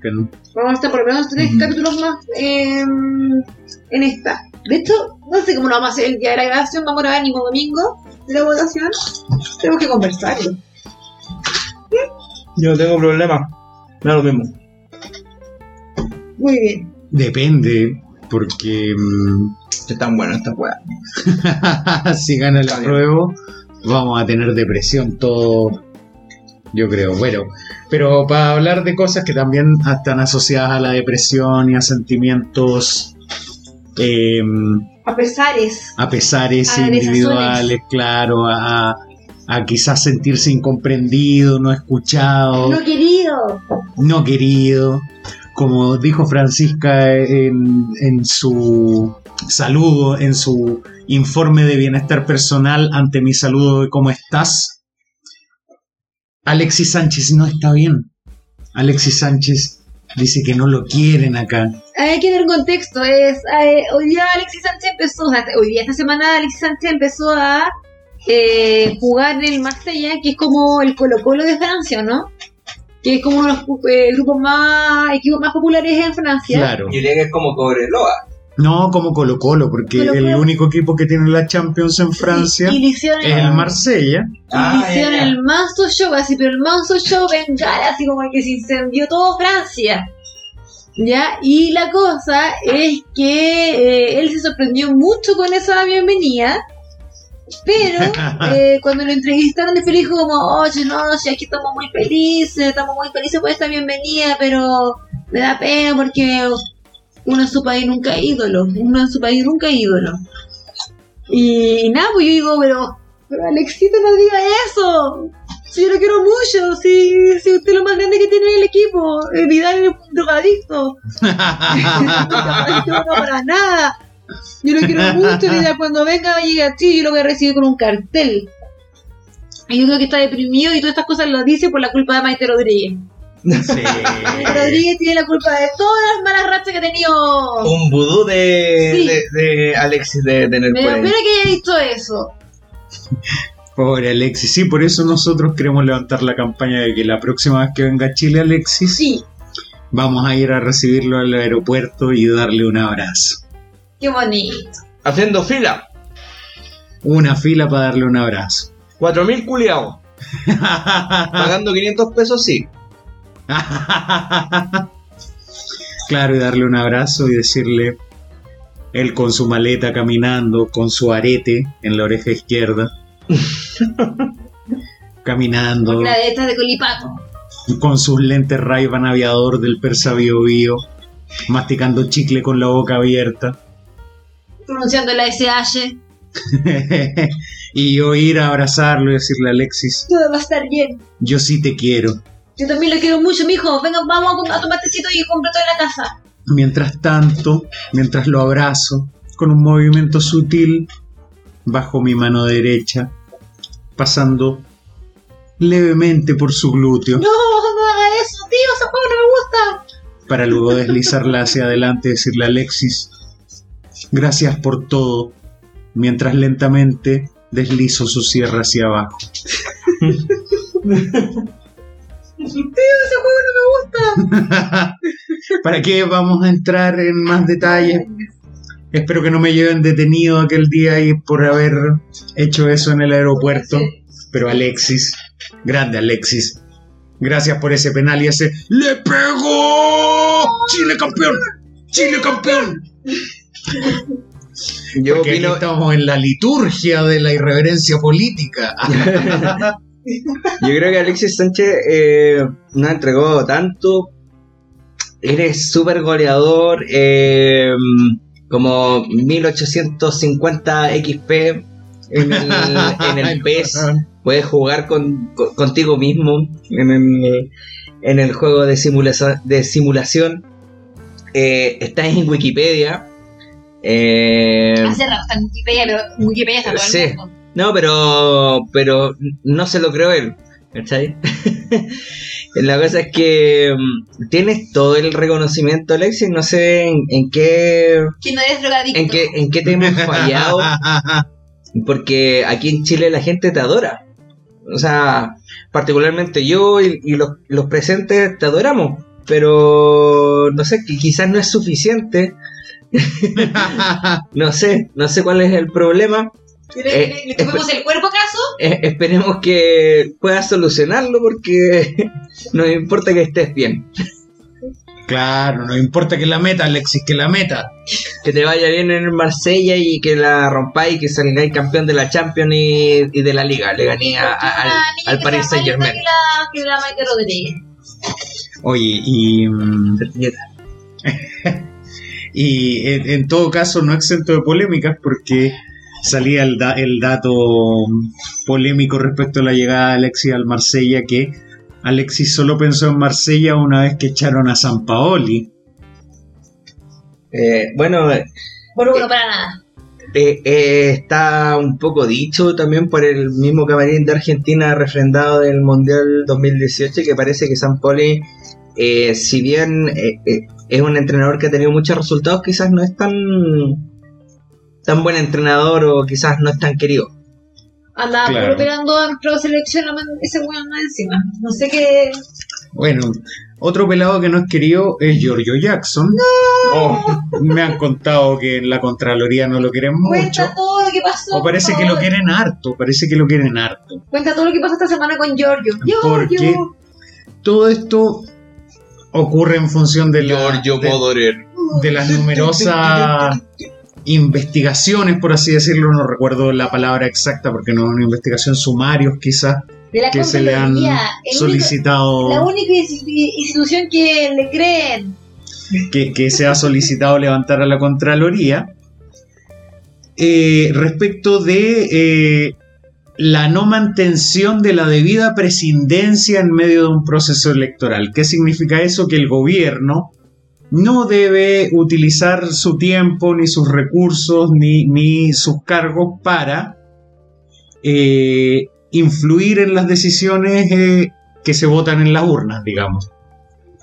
Vamos a estar por lo menos tres capítulos más em, en esta. De hecho, no sé cómo lo vamos a hacer el día de la grabación. Vamos a grabar el mismo domingo de la votación. Tenemos que conversarlo.
Yo no tengo problema. No es lo mismo.
Muy bien.
Depende, porque mm,
Están buenas estas weas.
si gana el apruebo, vamos a tener depresión todo, yo creo. Bueno, pero para hablar de cosas que también están asociadas a la depresión y a sentimientos, eh,
A pesares.
a pesares
A
individuales, claro, a, a quizás sentirse incomprendido, no escuchado,
No querido.
no querido. Como dijo Francisca en, en su saludo, en su informe de bienestar personal ante mi saludo de cómo estás, Alexis Sánchez no está bien. Alexis Sánchez dice que no lo quieren acá.
Hay que dar un contexto. Es, eh, hoy día Alexis Sánchez empezó, o sea, hoy día, esta semana Alexis Sánchez empezó a eh, jugar en el Marsella, que es como el Colo Colo de Francia, ¿no? Que es como uno de los eh, grupos más, equipos más populares en Francia.
Claro.
Yo diría que es como Cobreloa.
No como Colo Colo, porque
Colo
el único equipo que tiene la Champions en Francia
Y, y
es el Marsella.
y
Ah,
le hicieron el manso show, así, pero el manso show bengala, así como que se incendió todo Francia. ¿Ya? Y la cosa es que eh, él se sorprendió mucho con esa bienvenida. Pero eh, cuando lo entrevistaron de feliz, como, oye, no, si aquí estamos muy felices, estamos muy felices por esta bienvenida, pero me da pena porque uno en su país nunca es ídolo, uno en su país nunca es ídolo. Y nada, pues yo digo, pero, pero Alexito no diga eso. Si yo lo quiero mucho, si, si usted es lo más grande que tiene en el equipo, eh, Vidal es un drogadicto. no para nada. Yo lo quiero mucho, Vidal cuando venga va a Chile, yo lo voy a recibir con un cartel. Y yo creo que está deprimido y todas estas cosas lo dice por la culpa de Maite Rodríguez.
Sí.
Rodríguez tiene la culpa de todas las malas rachas que ha tenido.
Un vudú de,
Sí.
de, de Alexis de tener ahí.
pena que haya visto eso.
Pobre Alexis, sí, por eso nosotros queremos levantar la campaña de que la próxima vez que venga a Chile Alexis,
Sí,
vamos a ir a recibirlo al aeropuerto y darle un abrazo.
qué bonito.
Haciendo fila.
Una fila para darle un abrazo.
4.000 culiados. Pagando 500 pesos, sí.
claro, y darle un abrazo y decirle, él con su maleta caminando, con su arete en la oreja izquierda, caminando,
La de de Colipato.
con sus lentes ray aviador del Persa Bio Bio, masticando chicle con la boca abierta.
Pronunciando la SH.
y yo ir a abrazarlo y decirle, Alexis,
Todo va a estar bien.
yo sí te quiero.
Yo también lo quiero mucho, mijo. Venga, vamos a tomar tecito y comprar toda la casa.
Mientras tanto, mientras lo abrazo, con un movimiento sutil, bajo mi mano derecha, pasando levemente por su glúteo.
No, no haga eso, tío, ese juego no me gusta.
Para luego deslizarla hacia adelante y decirle a Alexis, gracias por todo, mientras lentamente deslizo su sierra hacia abajo.
Tío, ese juego no me gusta.
¿Para qué vamos a entrar en más detalles? Espero que no me lleven detenido aquel día y por haber hecho eso en el aeropuerto. Pero Alexis, grande Alexis, gracias por ese penal y ese ¡Le pegó! ¡Chile campeón! ¡Chile campeón!
Yo
Porque aquí
opino,
estamos en la liturgia de la irreverencia política.
yo creo que Alexis Sánchez eh, no entregó tanto. Eres súper goleador, eh, como 1850 XP en el, en el PES. Puedes jugar con, con- contigo mismo en el, en el juego de, simulación de simulación. Eh, estás en Wikipedia. Eh,
Hace rato está en Wikipedia, pero en Wikipedia está todo
Sí.
el mundo.
no, pero, pero no se lo creo él. ¿Cachai? La cosa es que mm, tienes todo el reconocimiento, Alexis. No sé en, en qué
Que no eres drogadicto.
en qué en qué te hemos fallado. Porque aquí en Chile la gente te adora. O sea, particularmente yo y, y los, los presentes te adoramos. Pero no sé, que quizás no es suficiente. No sé, no sé cuál es el problema.
¿Le,
Eh,
le, el cuerpo acaso?
Eh, esperemos que puedas solucionarlo porque nos importa que estés bien.
claro, no importa que la meta, Alexis, que la meta.
Que te vaya bien en el Marsella y que la rompáis y que salgáis campeón de la Champions y, y de la Liga. Le gané a- a- al, al Paris Saint Germain.
linda Que la, que la Maite Rodríguez.
Oye, y, y en, en todo caso no exento de polémicas porque salía el, da- el dato polémico respecto a la llegada de Alexis al Marsella que Alexis solo pensó en Marsella una vez que echaron a San Paoli.
Eh, bueno, eh,
para nada.
eh, está un poco dicho también por el mismo camarín de Argentina refrendado del Mundial 2018 que parece que San Poli, eh, si bien eh, eh, es un entrenador que ha tenido muchos resultados, quizás no es tan tan buen entrenador o quizás no es tan querido.
Anda
Claro.
pegando a nuestra selección ese weón más encima. No sé qué.
Bueno, otro pelado que no es querido es Giorgio Jackson. Oh, me han contado que en la Contraloría no lo quieren mucho.
Cuenta todo lo que pasó.
O parece que lo quieren harto, parece que lo quieren harto.
Cuenta todo lo que pasó esta semana con Giorgio.
Porque
Giorgio.
todo esto ocurre en función de, la- de,
Modorer.
de las numerosas investigaciones, por así decirlo, no recuerdo la palabra exacta porque no es una investigación, sumarios quizás,
De la
que se le han
único-
solicitado,
la única insti- institución que le creen.
que, que se ha solicitado levantar a la Contraloría, eh, respecto de eh, la no mantención de la debida prescindencia en medio de un proceso electoral. ¿Qué significa eso? Que el gobierno no debe utilizar su tiempo, ni sus recursos, ni, ni sus cargos para eh, influir en las decisiones eh, que se votan en las urnas, digamos.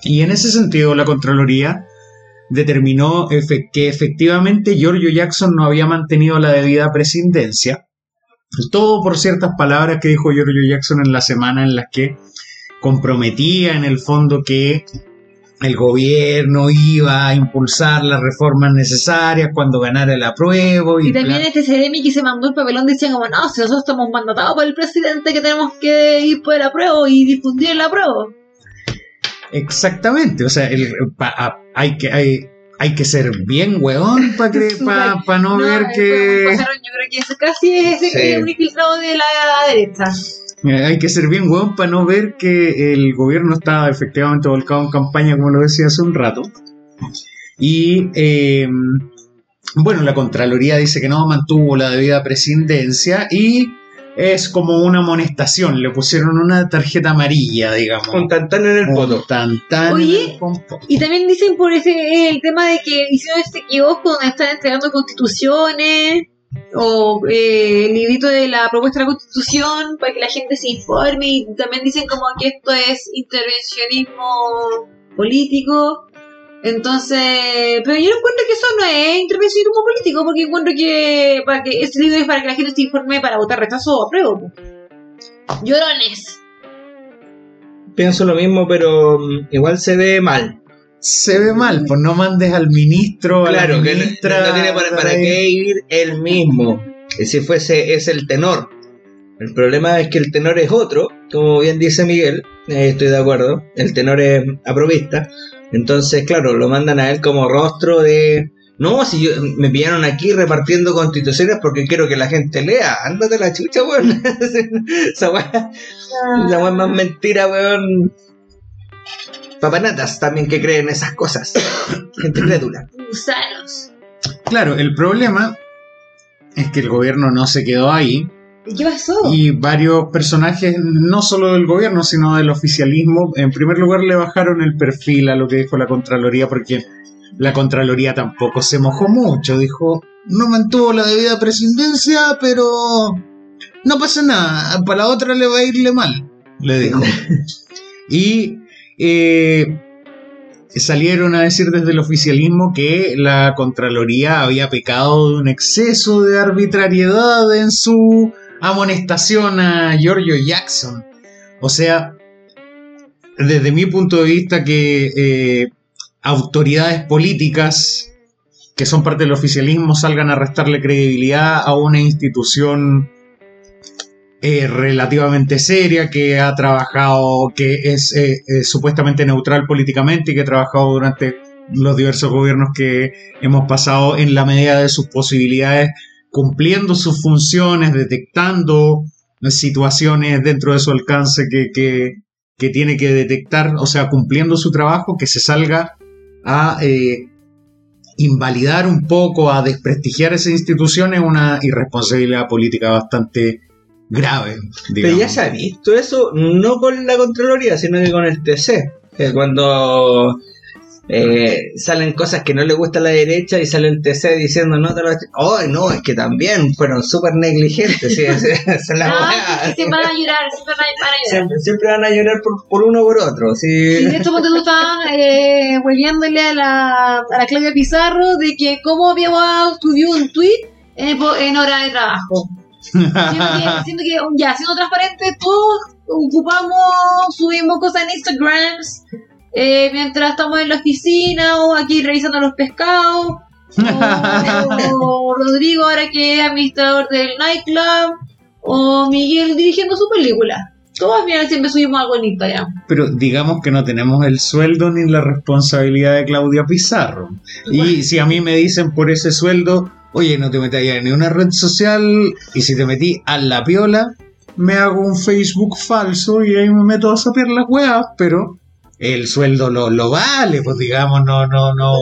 Y en ese sentido, la Contraloría determinó que efectivamente Giorgio Jackson no había mantenido la debida prescindencia. Todo por ciertas palabras que dijo Giorgio Jackson en la semana en las que comprometía en el fondo que el gobierno iba a impulsar las reformas necesarias cuando ganara el apruebo y,
Y también este Ceremi que se mandó el papelón decía como, no, si nosotros estamos mandatados por el presidente que tenemos que ir por el apruebo y difundir el apruebo.
Exactamente, o sea, el- pa- a- hay, que, hay, hay que ser bien weón para pa, no, ver
eh,
que...
pasaron, yo creo que eso casi es
Sí.
un infiltrado de la derecha.
Mira, Hay que ser bien weón para no ver que el gobierno está efectivamente volcado en campaña, como lo decía hace un rato. Y eh, bueno, la Contraloría dice que no mantuvo la debida prescindencia y es como una amonestación. Le pusieron una tarjeta amarilla, digamos.
Un tantán en el
Un
poto.
tantán en
Oye,
el.
Y también dicen por ese el tema de que hicieron este equivoco donde están entregando constituciones o eh, el librito de la propuesta de la constitución para que la gente se informe y también dicen como que esto es intervencionismo político. Entonces, pero yo no encuentro que eso no es intervencionismo político porque encuentro que para que este libro es para que la gente se informe para votar rechazo o apruebo. Llorones.
Pienso lo mismo, pero mm, igual se ve mal.
Se ve mal, pues no mandes al ministro, a
Claro,
la
que no, tiene para, para qué ir él mismo. Y Si fuese, es el tenor. El problema es que el tenor es otro, como bien dice Miguel, eh, estoy de acuerdo, el tenor es aprovista, entonces claro, lo mandan a él como rostro de, no, si yo, me pillaron aquí repartiendo constituciones porque quiero que la gente lea, ándate la chucha, weón, esa weá, esa weá es más mentira, weón. Papanatas también que creen esas cosas, gente crédula.
Gusanos.
Claro, el problema es que el gobierno no se quedó ahí
¿Y qué pasó?
y varios personajes, no solo del gobierno, sino del oficialismo, en primer lugar le bajaron el perfil a lo que dijo la Contraloría porque la Contraloría tampoco se mojó mucho, dijo, no mantuvo la debida presidencia, pero no pasa nada, para la otra le va a irle mal, le dijo. y eh, salieron a decir desde el oficialismo que la Contraloría había pecado de un exceso de arbitrariedad en su amonestación a Giorgio Jackson. O sea, desde mi punto de vista que eh, autoridades políticas que son parte del oficialismo salgan a restarle credibilidad a una institución eh, relativamente seria que ha trabajado, que es eh, eh, supuestamente neutral políticamente y que ha trabajado durante los diversos gobiernos que hemos pasado en la medida de sus posibilidades, cumpliendo sus funciones, detectando situaciones dentro de su alcance que, que, que tiene que detectar, o sea, cumpliendo su trabajo, que se salga a invalidar un poco, a desprestigiar esa institución es una irresponsabilidad política bastante grave.
Pero ya se ha visto eso, no con la Contraloría, sino que con el TC. que cuando eh, salen cosas que no le gusta a la derecha y sale el TC diciendo no te lo ¡Ay, no! Es que también fueron súper negligentes. sí, la
Ah, siempre van a llorar, siempre van a llorar.
Siempre, siempre van a llorar por, por uno o por otro. Sí.
Y de hecho, ponte tú estabas eh, a la, a la Claudia Pizarro de que cómo habíamos subido un tweet en hora de trabajo. Siento que, ya, siendo transparente, todos ocupamos, subimos cosas en Instagram eh, mientras estamos en la oficina o aquí revisando los pescados. O Rodrigo ahora que es administrador del nightclub. O Miguel dirigiendo su película. Todos al final siempre subimos algo en Instagram.
Pero digamos que no tenemos el sueldo ni la responsabilidad de Claudia Pizarro. Y si a mí me dicen por ese sueldo, oye, no te metas en una red social, y si te metí a la piola, me hago un Facebook falso y ahí me meto a sapear las weas, pero el sueldo lo, lo vale, pues digamos, no, no, no.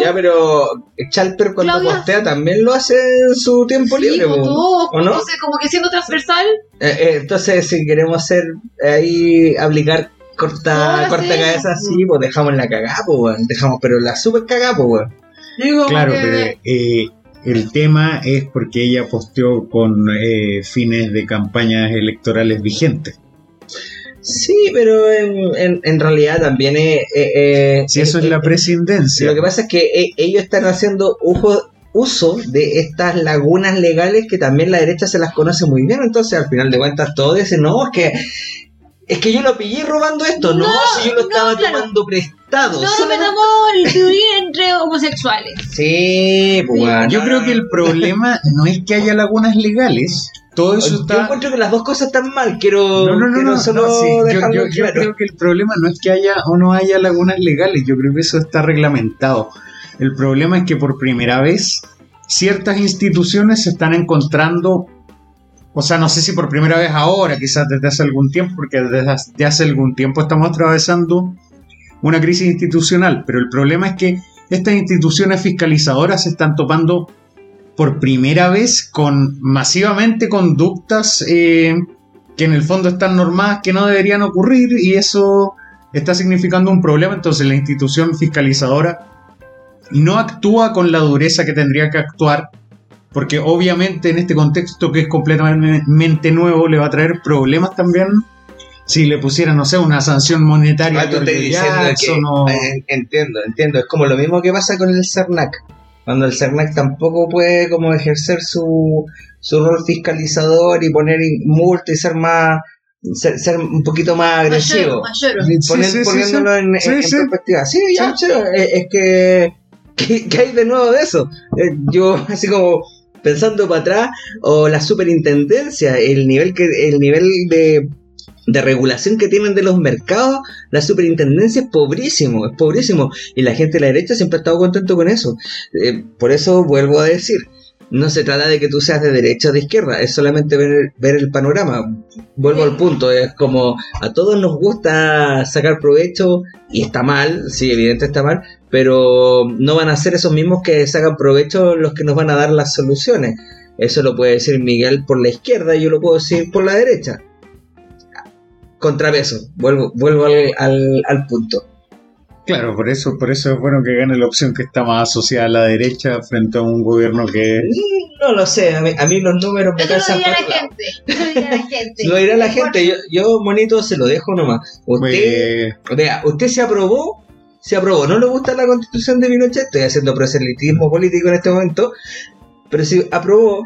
Ya, pero Chalper cuando
Claudia.
postea también lo hace en su tiempo
Sí,
libre. po.
todo,
¿O no?
Entonces, como que siendo transversal,
Eh, eh, entonces, si queremos hacer ahí, aplicar corta, corta
sí.
cabeza así, pues dejamos la cagada, pues, weón. Dejamos, pero la super cagada, pues,
digo,
Claro, pero eh, el tema es porque ella posteó con eh, fines de campañas electorales vigentes.
Sí, pero en, en, en realidad también es. eh, eh,
Si eso es
eh,
la
eh,
presidencia.
Lo que pasa es que eh, ellos están haciendo uso, uso de estas lagunas legales que también la derecha se las conoce muy bien. Entonces, al final de cuentas, todos dicen, no, es que. Es que yo lo pillé robando esto. No,
No,
si yo lo
no,
estaba
claro.
tomando prestado.
No nos
solamente-
metamos el teoría entre homosexuales.
Sí, pues,
Sí.
weón,
Yo creo que el problema no es que haya lagunas legales. Todo eso
Yo
está.
encuentro que las dos cosas están mal. Quiero,
No, no, no,
solo
sí, yo, yo- yo
claro.
creo que el problema no es que haya o no haya lagunas legales, yo creo que eso está reglamentado. El problema es que por primera vez ciertas instituciones se están encontrando, o sea, no sé si por primera vez ahora, quizás desde hace algún tiempo, porque desde hace algún tiempo estamos atravesando una crisis institucional, pero el problema es que estas instituciones fiscalizadoras se están topando por primera vez con masivamente conductas eh, que en el fondo están normadas que no deberían ocurrir y eso está significando un problema. Entonces la institución fiscalizadora no actúa con la dureza que tendría que actuar porque obviamente en este contexto que es completamente nuevo le va a traer problemas también si le pusieran, no sé, una sanción monetaria.
Ah, tú estás diciendo
Jackson
que,
o-
eh, entiendo, entiendo. Es como lo mismo que pasa con el CERNAC. Cuando el CERNAC tampoco puede como ejercer su, su rol fiscalizador y poner multa y ser más ser, ser un poquito más agresivo.
Mayor, mayor.
Sí,
Poner-
sí, sí,
poniéndolo
sí.
en, perspectiva. Sí, ya,
Sí.
sí, eh, es que, que, que hay de nuevo de eso. Eh, Yo así como pensando para atrás, o la superintendencia, el nivel que, el nivel de, de regulación que tienen de los mercados, la superintendencia es pobrísimo, es pobrísimo. Y la gente de la derecha siempre ha estado contento con eso. Eh, por eso vuelvo a decir, no se trata de que tú seas de derecha o de izquierda, es solamente ver, ver el panorama. Vuelvo al punto, es como a todos nos gusta sacar provecho y está mal, sí, evidente está mal, pero no van a ser esos mismos que sacan provecho los que nos van a dar las soluciones. Eso lo puede decir Miguel por la izquierda y yo lo puedo decir por la derecha. Contrapeso, vuelvo, vuelvo al, al, al punto.
Claro, por eso, por eso es bueno que gane la opción que está más asociada a la derecha frente a un gobierno que
No lo sé, a mí, a mí los números me
Eso lo dirá la gente. Lo dirá la gente.
Lo dirá la gente, yo, yo monito se lo dejo nomás. Usted, vea, usted se aprobó, se aprobó. No le gusta la constitución de Pinochet, estoy haciendo proselitismo político en este momento, pero si aprobó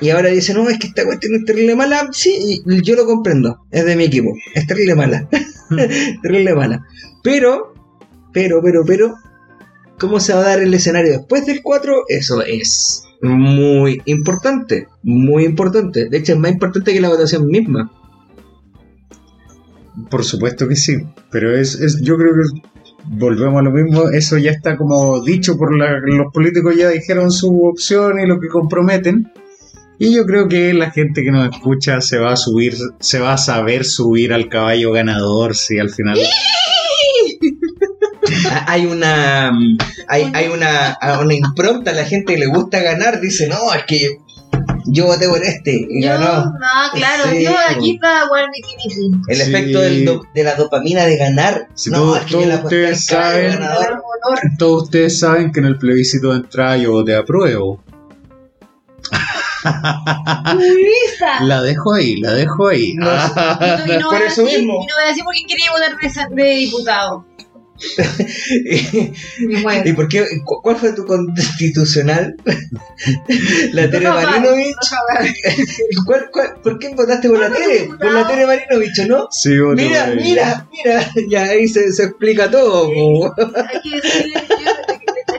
y ahora dice, no, es que esta cuestión es terrible mala, sí, y yo lo comprendo, es de mi equipo, es terrible mala, terrible mala. Pero, pero, pero, pero, ¿cómo se va a dar el escenario después del 4? Eso es muy importante, muy importante. De hecho, es más importante que la votación misma.
por supuesto que sí, pero es, es yo creo que volvemos a lo mismo, eso ya está como dicho por la- los políticos ya dijeron su opción y lo que comprometen. Y yo creo que la gente que nos escucha se va a subir, se va a saber subir al caballo ganador si al final
Ah, hay una hay, hay una, una impronta a la gente que le gusta ganar dice no es que yo voté por este y
Yo,
ganó
no, claro,
Sí,
yo aquí está igual mi
el
Sí.
efecto del do- de la dopamina de ganar
Si
no
todos ustedes saben-
ganador.
todos ustedes saben que en el plebiscito de entrada yo voté apruebo.
Luisa.
La dejo ahí, la dejo ahí.
No,
Y no, y no
por
voy a
eso
decir-
mismo
Y no voy a decir por quién quería votar de, esa- de diputado.
¿Y por qué? cu- ¿Cuál fue tu constitucional? la Tere
favor,
Marinovich. ¿Cuál, cuál, por qué votaste por la
No, no,
Tere? Por la Tere Marinovich, ¿o ¿no?
Sí, voté
Mira, mira, mira, ya ahí se, se explica todo.
Hay que decirle,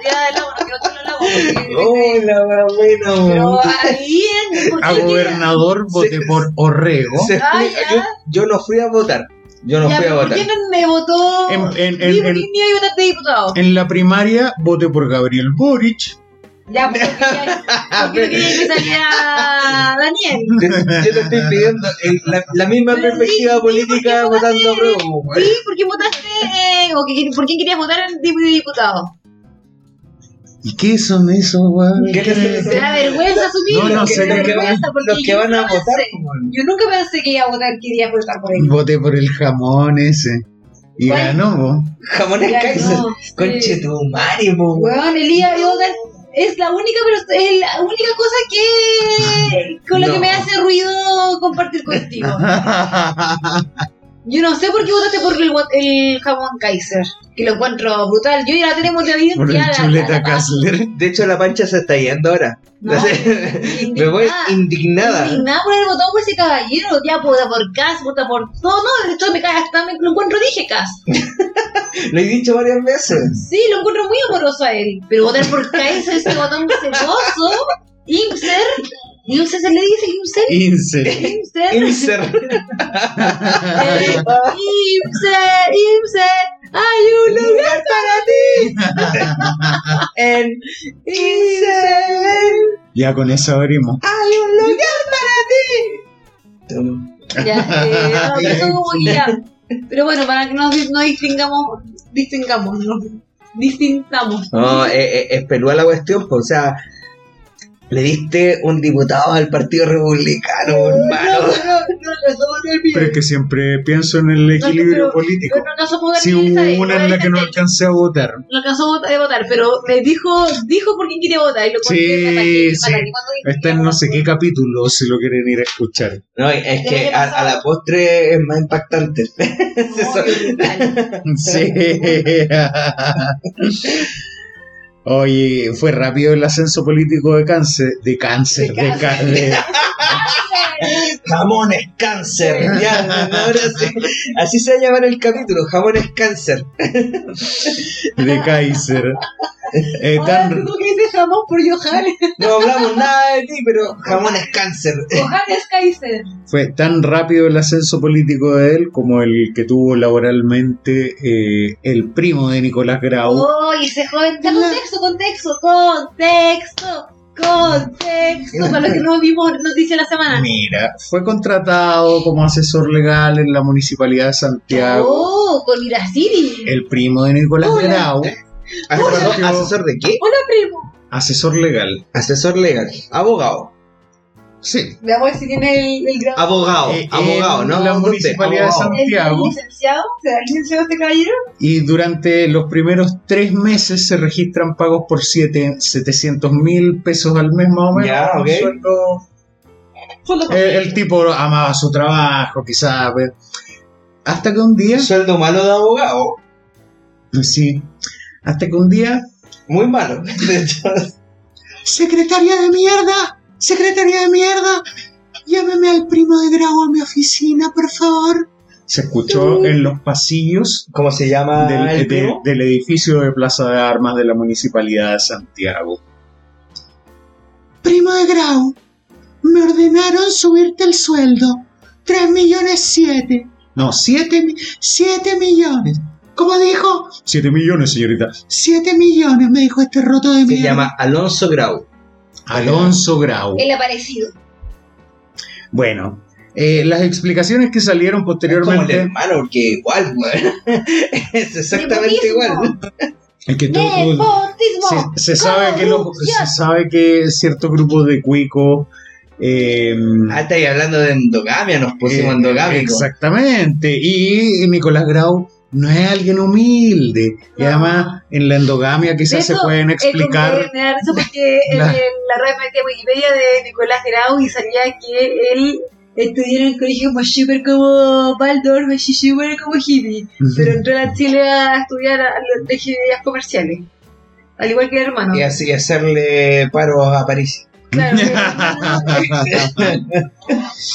estaría del agua, no quiero otro al agua. porque-
la wea buena,
Pero ahí en. ¿por
A gobernador voté por Orrego.
Se
Ah,
explica-
ya.
yo, yo no fui a votar. Yo no
Ya,
fui a
pero ¿Por
votar.
qué no me votó?
En- en- en-
Sí, ¿por
en-
qué ni iba a votar de diputado?
En la primaria voté por Gabriel Boric.
Ya, porque no quería que saliera Daniel.
Yo te estoy pidiendo el- la, la misma
Pero
perspectiva
sí,
política votando a
votaste-
prueba.
Sí, ¿por qué votaste? eh, o que- ¿Por quién querías votar en diputado?
¿Y qué son esos, weón?
¿Qué les
da vergüenza asumirlo.
No, no sé, que
vergüenza porque
Los que
yo
van a votar,
pensé- Yo nunca pensé que iba a votar, que iba a votar por él.
Voté por el jamón ese. Y
¿Cuál?
ganó, po.
Jamones
Ya,
Kaiser.
no,
Conche tu madre, po.
Weón, Elías iba a votar. Es la única, pero es la única cosa que con la
No.
que me hace ruido compartir contigo. Yo no sé por qué votaste por el, el jamón Kaiser, que lo encuentro brutal. Yo ya la tenemos de
por el
evidencia.
chuleta Kassler.
De hecho, la pancha se está yendo ahora.
No,
Me voy
indignada.
indignada.
Por haber votado por ese caballero. Ya vota por Cas, vota por todo. No, de hecho me cae hasta me lo encuentro dije Cas.
Lo he dicho varias veces.
Sí, lo encuentro muy amoroso a él. Pero votar por Kaiser, ese botón celoso. Imser. ¿Imser se le dice Imser?
Insel.
Imser.
Inser.
Eh, Imser, Imser. Hay un lugar para ti.
En Inser.
Ya con eso abrimos.
Hay un lugar para ti.
Ya, eh, no, como ya. Pero bueno, para que nos, no distingamos, distingamos, no, distintamos.
No, eh, eh, es pelúa la cuestión, pues, o sea, Le diste un diputado al Partido Republicano, hermano.
No, no, no, no somos
Pero es que siempre pienso en el equilibrio
pero-
político.
No, no somos
Si hubo una en la que no alcancé a votar.
No alcanzó a vot- a votar, pero me dijo, dijo por quién quería votar. Y lo
Sí, sí. Está en no sé qué capítulo, si lo quieren ir a escuchar.
No, es
¿Qué
que a, la postre es más impactante.
Sí. Oye, fue rápido el ascenso político de cáncer, de cáncer,
De cáncer.
de-
Jamón es cáncer. Ya, ahora sí. Así se va a llamar el capítulo. Jamón es cáncer.
de Kaiser. Eh,
Ahora
tan-
tú que dices jamón por Johannes.
No hablamos nada de ti, pero jamón es cáncer.
Johannes Kaiser.
fue tan rápido el ascenso político de él como el que tuvo laboralmente eh, el primo de Nicolás Grau.
Oh, y ese joven. Contexto, contexto, contexto, contexto. Para los que no vimos noticias la semana.
Mira, fue contratado como asesor legal en la municipalidad de Santiago.
Oh, con Iraciri.
El primo de Nicolás
Hola.
Grau,
¿Asesor, ¿Asesor de qué?
Hola, primo.
asesor legal.
Asesor legal. Abogado.
Sí,
Veamos si tiene el, el grado.
Abogado.
Eh,
abogado,
en
¿no?
la municipalidad de
Abogado.
¿Es
Santiago.
licenciado? ¿Será licenciado este caballero?
Y durante los primeros tres meses se registran pagos por siete, 700 mil pesos al mes más o menos.
Ya,
un
ok.
sueldo. El, el tipo amaba su trabajo, quizás. Hasta que un día,
Sueldo malo de abogado.
sí, hasta que un día,
Muy malo. De hecho,
secretaria de mierda, secretaria de mierda, llámeme al primo de Grau a mi oficina, por favor. Se escuchó en los pasillos
¿Cómo se llama
del,
el
de-
primo?
del edificio de Plaza de Armas de la Municipalidad de Santiago. Primo de Grau, me ordenaron subirte el sueldo. 3 millones 7. No, 7, 7 millones. ¿Cómo dijo? 7 millones, señorita. 7 millones, me dijo este roto de
Se
mierda.
llama Alonso Grau.
Alonso Grau.
El aparecido.
Bueno, eh, las explicaciones que salieron
Es como el
posteriormente.
hermano, porque igual. Es exactamente
Nepotismo.
Igual.
Es que todo- se, se sabe que
Corrupción.
se sabe que ciertos grupos de cuicos eh,
Ah, estáis hablando de endogamia, nos pusimos
eh,
endogámicos.
exactamente y Nicolás Grau no es alguien humilde y
No.
además en la endogamia quizás se
Eso,
pueden
eh,
explicar
que me da risa porque
La-
en la red de Wikipedia de Nicolás Grau y salía que él estudió en el colegio como súper como Baldor, súper como hippie, pero entró a Chile a estudiar a las ingenierías comerciales, al igual que el hermano.
Y así hacerle paro a París.
Claro, no,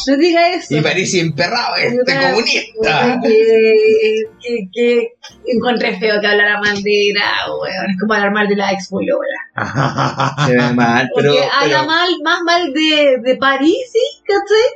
no diga eso.
Y París emperrado, este
Puta,
comunista.
Que, que, que encontré feo que hablara mal de Grau, weón. Es como hablar mal de la ex polola.
Se ve mal,
Porque
pero,
habla
pero
mal, más mal de, de París, ¿sí? ¿Cachai?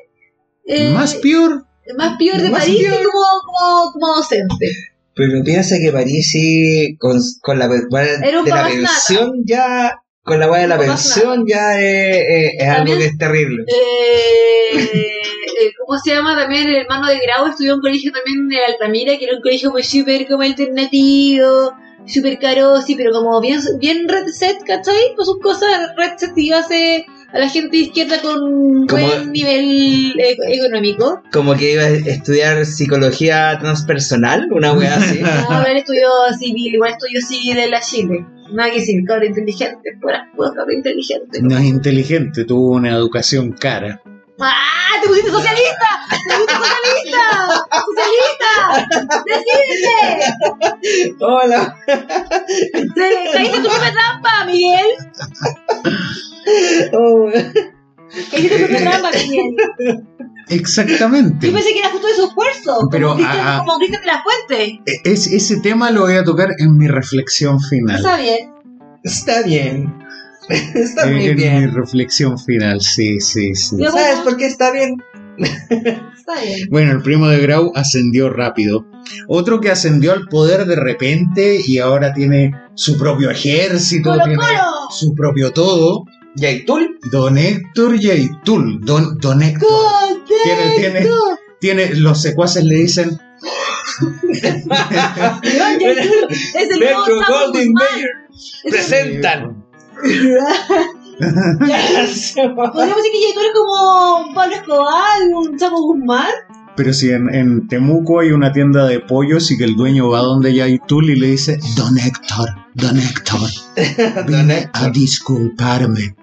Eh,
más peor
más peor de
más
París
peor.
como, como, como docente.
Pero piensa que Parisi con, con la weá
Era un
de la pensión ya, con la weá de la
papás
pensión ya es, es- es algo que es terrible.
Eh, eh, ¿Cómo se llama? También el hermano de Grau estudió en un colegio también de Altamira, que era un colegio muy súper como alternativo, súper caro, sí, pero como bien, bien red set, ¿cachai? Pues sus cosas red set y hace a la gente de izquierda con
Como-
buen nivel eh, económico.
Como que iba a estudiar psicología transpersonal, una weá así.
No, él estudió civil, igual estudió civil en la Chile. Nada que inteligente, fuera, fuera, cabrón inteligente.
no es inteligente tuvo una educación cara
¡Ah! ¡Te pusiste socialista! ¡Te pusiste socialista! ¡Socialista! ¡Decídete!
Hola.
Te caíste tu propia trampa, Miguel.
Oh.
Caíste tu propia trampa, Miguel.
Exactamente
Yo pensé que era justo de su esfuerzo.
Pero,
como Cristian,
ah, ah.
como Cristian de la Fuente.
E- es- ese tema lo voy a tocar en mi reflexión final
Está bien.
Está bien. Está
en,
muy
en mi reflexión final sí sí sí
¿Sabes por qué está bien?
Está bien.
Bueno, el primo de Grau ascendió rápido. Otro que ascendió al poder de repente y ahora tiene su propio ejército,
¡Colo,
tiene
colo!
su propio todo.
Yaitul.
Don Héctor Yaitul. Don, Don Héctor. Tiene, tiene, tiene, los secuaces le dicen,
Metro Golden. Mayer. Presentan.
Podríamos decir que Yaitul es como Pablo Escobar, un Chapo Guzmán.
Pero si en, en Temuco hay una tienda de pollos y que el dueño va donde Yaitul y le dice, Don Héctor, Don Héctor, vine a disculparme.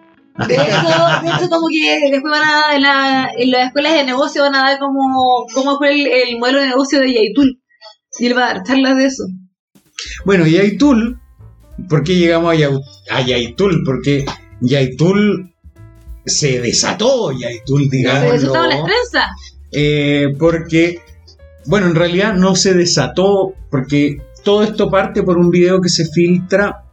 De hecho, de hecho, como que después van a dar en, la, en las escuelas de negocio van a dar como cómo fue el, el modelo de negocio de Yaitul. Y él va a dar charlas de eso.
Bueno, Yaitul, ¿por qué llegamos a, Yau- a Yaitul? Porque Yaitul se desató, Yaitul,
Se
digámoslo.
desataron las trenzas.
Eh, porque, bueno, en realidad no se desató, porque todo esto parte por un video que se filtra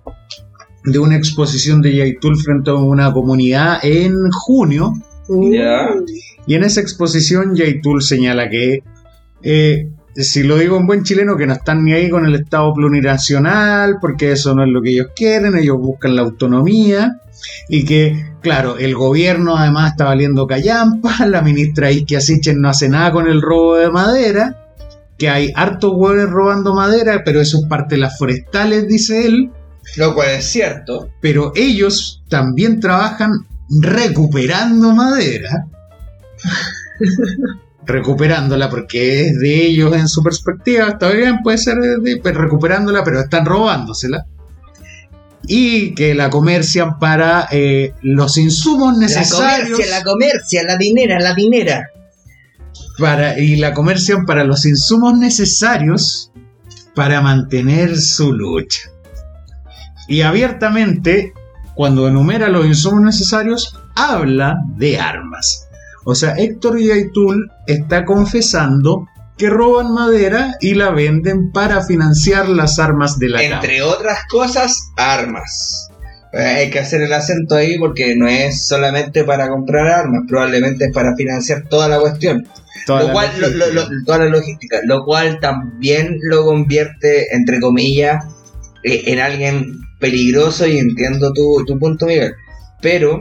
de una exposición de Yaitul frente a una comunidad en junio. Y en esa exposición Yaitul señala que, eh, si lo digo en buen chileno, que no están ni ahí con el Estado plurinacional, porque eso no es lo que ellos quieren, ellos buscan la autonomía, y que, claro, el gobierno además está valiendo callampa, la ministra Isquia Sichen no hace nada con el robo de madera, que hay hartos hueones robando madera, pero eso es parte de las forestales, dice él,
Lo cual es cierto.
pero ellos también trabajan recuperando madera. recuperándola porque es de ellos en su perspectiva, está bien, puede ser de, recuperándola, pero están robándosela. Y que la comercian para eh, los insumos
La
necesarios
comercia, la comercia, la dinera, la dinera.
para, y la comercian para los insumos necesarios para mantener su lucha. Y abiertamente, cuando enumera los insumos necesarios, habla de armas. O sea, Héctor Yaitul está confesando que roban madera y la venden para financiar las armas de la.
Entre otras cosas, armas. Eh, hay que hacer el acento ahí porque no es solamente para comprar armas, probablemente es para financiar toda la cuestión.
Toda
lo
la
cual, lo- lo- toda la logística, lo cual también lo convierte, entre comillas, eh, en alguien peligroso y entiendo tu, tu punto, Miguel. Pero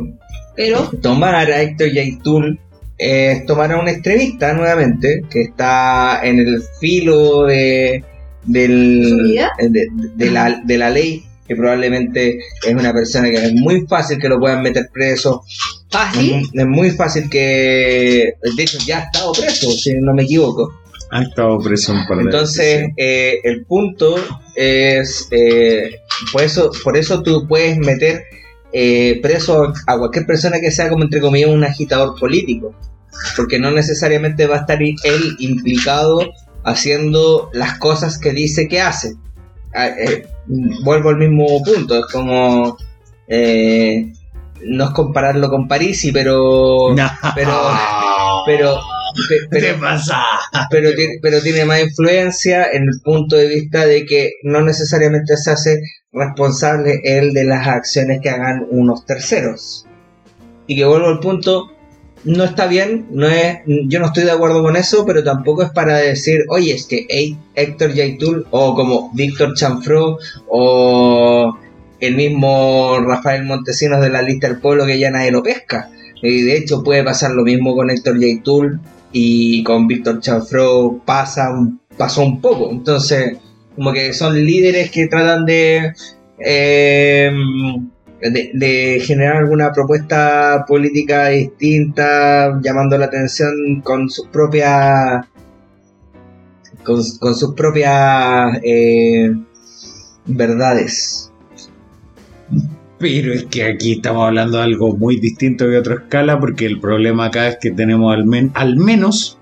Pero,
tomar a Héctor Yaitul es tomar a un extremista nuevamente que está en el filo de, del, de, de la, de la ley que probablemente es una persona que es muy fácil que lo puedan meter preso
fácil.
es, es muy fácil que de hecho ya ha estado preso si no me equivoco
Ha estado preso un par de
entonces eh, el punto es eh, por eso por eso tú puedes meter eh, preso a cualquier persona que sea como entre comillas un agitador político porque no necesariamente va a estar él implicado haciendo las cosas que dice que hace Ah, eh, vuelvo al mismo punto es como eh, no es compararlo con Parisi pero
No.
pero pero pe-
¿Qué
pero,
pasa?
pero, tiene, pero tiene más influencia en el punto de vista de que no necesariamente se hace responsable él de las acciones que hagan unos terceros. Y que vuelvo al punto, no está bien, no es, yo no estoy de acuerdo con eso, pero tampoco es para decir, oye, es que Hé- Héctor Yaitul o como Víctor Chanfro o el mismo Rafael Montesinos de la lista del pueblo que ya nadie lo pesca. Y de hecho puede pasar lo mismo con Héctor Yaitul y con Víctor Chanfro pasa pasó un poco. Entonces, como que son líderes que tratan de, eh, de, de generar alguna propuesta política distinta, llamando la atención con sus propias con, con sus propias eh, verdades.
Pero es que aquí estamos hablando de algo muy distinto de otra escala, porque el problema acá es que tenemos al, men- al menos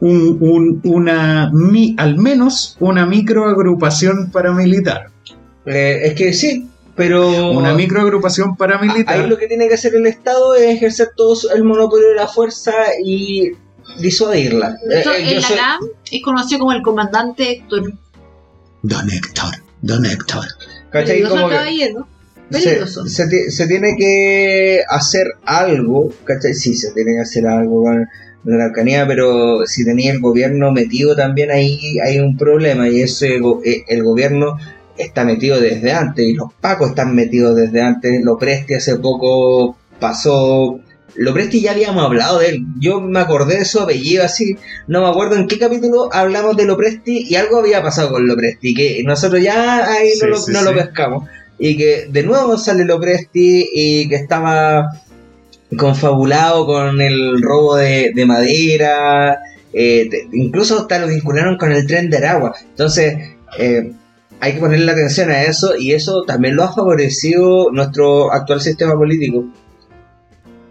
un, un- una mi- al menos una microagrupación paramilitar.
Eh, es que sí, pero
Una microagrupación paramilitar.
Ahí lo que tiene que hacer el Estado es ejercer todo su- el monopolio de la fuerza y disuadirla.
Hecho,
Eh, eh,
en la
soy-
es conocido como el comandante Héctor.
Don Héctor, Don Héctor.
¿cachai? Como que
caballero.
Se,
Peligroso.
se ti- se tiene que hacer algo, ¿cachai? Sí, se tiene que hacer algo con la Araucanía, pero si tenía el gobierno metido también ahí hay un problema y ese eh, el gobierno está metido desde antes y los pacos están metidos desde antes. Lo Presti hace poco pasó. Lo Presti ya habíamos hablado de él. Yo me acordé de su apellido así. No me acuerdo en qué capítulo hablamos de Lo Presti y algo había pasado con Lo Presti. Que nosotros ya ahí no,
Sí,
lo,
sí,
no
sí.
lo pescamos. Y que de nuevo sale Lopresti y que estaba confabulado con el robo de, de madera, eh, incluso hasta lo vincularon con el tren de Aragua. Entonces, eh, hay que ponerle atención a eso y eso también lo ha favorecido nuestro actual sistema político.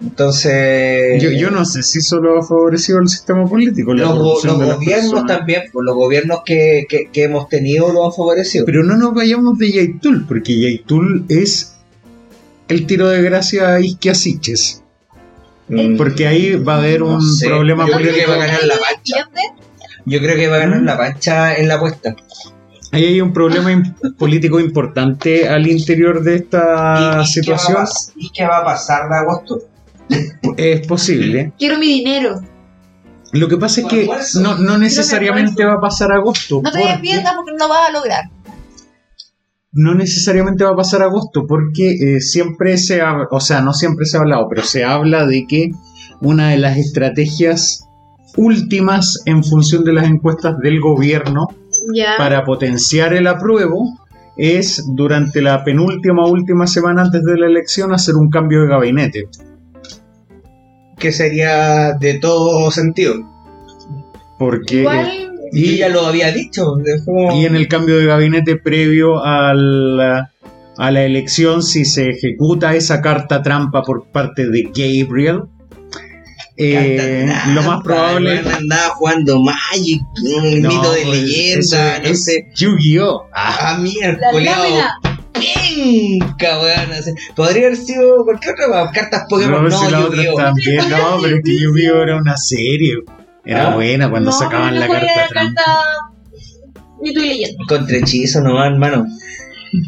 Entonces,
Yo, yo no sé si solo ha favorecido el sistema político. la
los,
corrupción
los gobiernos también, pues, los gobiernos que, que- que hemos tenido lo han favorecido.
Pero no nos vayamos de Yaitul, porque Yaitul es el tiro de gracia a Isquia Siches.
Mm,
Porque ahí va a haber un
No sé,
problema
yo creo que
político.
va a ganar la pancha. Yo creo que va a ganar
Mm.
la pancha en la apuesta.
Ahí hay un problema político importante al interior de esta situación.
¿Y qué va a pasar de agosto?
Es posible.
Quiero mi dinero.
Lo que pasa es que no, no necesariamente va a pasar agosto.
No te
porque-
arrepientas porque no lo vas a lograr.
no necesariamente va a pasar agosto, porque eh, siempre se ha, o sea, no siempre se ha hablado, pero se habla de que una de las estrategias últimas en función de las encuestas del gobierno para potenciar el apruebo es durante la penúltima última semana antes de la elección hacer un cambio de gabinete.
Que sería de todo sentido.
Porque
Igual,
Y
y,
ya lo había dicho. es como-
y en el cambio de gabinete previo al, a la elección, si se ejecuta esa carta trampa por parte de Gabriel, eh, lo más probable
andaba jugando Magic, el
No,
mito de leyenda,
eso
no
es
sé.
Yu-Gi-Oh! Ah,
mierda,
la.
Penca, weón. Podría haber sido cualquier otra cartas Pokémon.
no,
No,
si la otra también, no, pero es que Yu-Gi-Oh! era una serie. Era
Ah.
buena cuando
No,
sacaban la carta
era
trampa.
Mito y leyenda.
Contra hechizo nomás, hermano.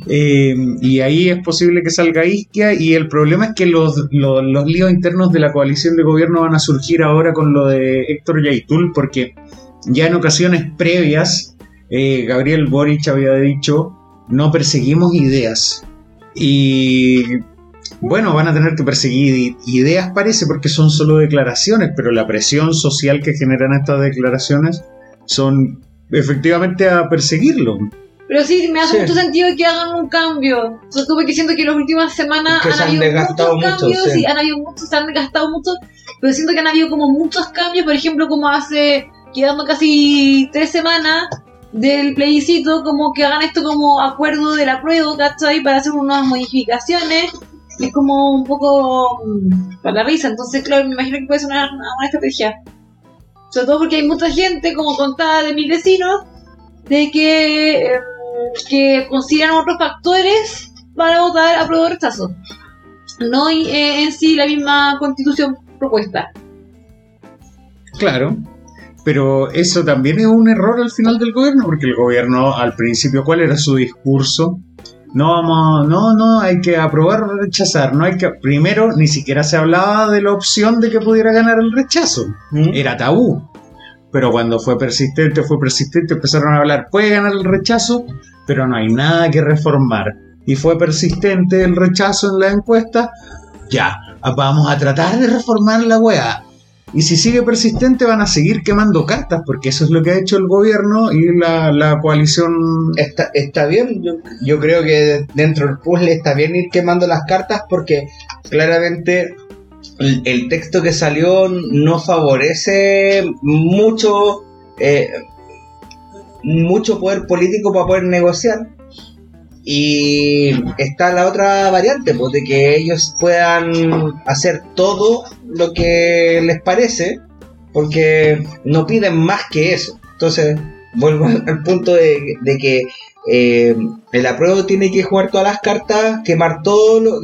Eh, y ahí es posible que salga Isquia y el problema es que los, los, los líos internos de la coalición de gobierno van a surgir ahora con lo de Héctor Yaitul porque ya en ocasiones previas eh, Gabriel Boric había dicho no perseguimos ideas y bueno van a tener que perseguir ideas parece porque son solo declaraciones pero la presión social que generan estas declaraciones son efectivamente a perseguirlo
Pero sí, me hace
Sí.
mucho sentido que hagan un cambio. Sobre todo porque siento que las últimas semanas
Que
han
se han
habido
desgastado
muchos
mucho,
cambios
sí.
y han habido muchos, se han desgastado mucho, pero siento que han habido como muchos cambios, por ejemplo, como hace, quedando casi tres semanas del plebiscito, como que hagan esto como acuerdo de la prueba, ¿cachai? Para hacer unas modificaciones. Es como un poco mm, para la risa, entonces claro, me imagino que puede ser una, una estrategia. Sobre todo porque hay mucha gente, como contaba de mis vecinos, de que, em, que consideran otros factores para votar a prueba o rechazo. No eh, en sí la misma constitución propuesta.
Claro, pero eso también es un error al final del gobierno, porque el gobierno al principio, ¿cuál era su discurso? No vamos, no, no, hay que aprobar o rechazar, no hay que, primero ni siquiera se hablaba de la opción de que pudiera ganar el rechazo,
¿Mm?
era tabú. Pero cuando fue persistente, fue persistente, empezaron a hablar, puede ganar el rechazo, pero no hay nada que reformar. Y fue persistente el rechazo en la encuesta, ya, vamos a tratar de reformar la weá. Y si sigue persistente van a seguir quemando cartas, porque eso es lo que ha hecho el gobierno y la, coalición.
Está, está bien, yo, creo que dentro del puzzle está bien ir quemando las cartas porque claramente el, el texto que salió no favorece mucho eh, mucho poder político para poder negociar y está la otra variante pues, de que ellos puedan hacer todo lo que les parece porque no piden más que eso entonces vuelvo al punto de, que eh, el apruebo tiene que jugar todas las cartas, quemar todo lo-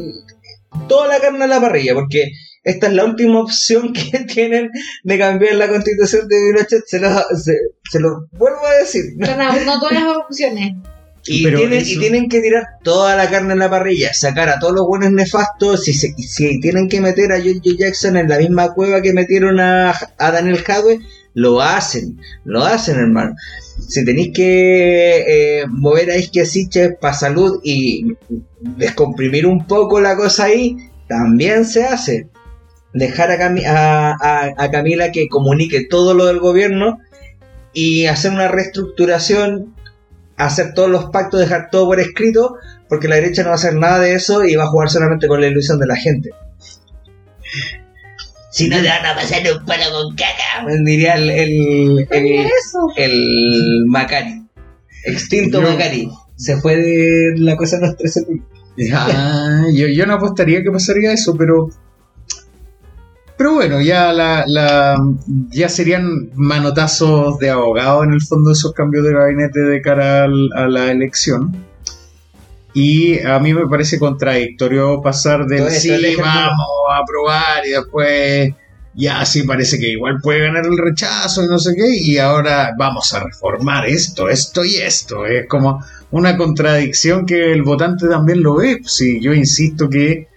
toda la carne a la parrilla, porque esta es la última opción que tienen de cambiar la constitución de Pinochet, se lo, vuelvo a decir.
No todas las opciones.
Y, tienen,
eso-
y tienen que tirar toda la carne en la parrilla, sacar a todos los buenos nefastos. Si, se- si tienen que meter a George Jackson en la misma cueva que metieron a, a Daniel Jadwe, lo hacen, lo hacen, hermano. Si tenéis que eh, mover a Isquia Siches para salud y descomprimir un poco la cosa ahí, también se hace. Dejar a, Cami- a- a- a Camila que comunique todo lo del gobierno y hacer una reestructuración hacer todos los pactos, dejar todo por escrito, porque la derecha no va a hacer nada de eso y va a jugar solamente con la ilusión de la gente. Si no te van a pasar un palo con caca, diría el, el, el,
eso?
el Macari. Extinto
Yo-
Macari. Se fue de la cosa nuestra ese tipo.
Ah, yo, yo no apostaría que pasaría eso, pero. Pero bueno, ya la, la- ya serían manotazos de abogado en el fondo esos cambios de gabinete de cara al- a la elección. Y a mí me parece contradictorio pasar del
esto,
sí, vamos a aprobar y después ya sí parece que igual puede ganar el rechazo y no sé qué, y ahora vamos a reformar esto, esto y esto. Es como una contradicción que el votante también lo ve. Si yo insisto que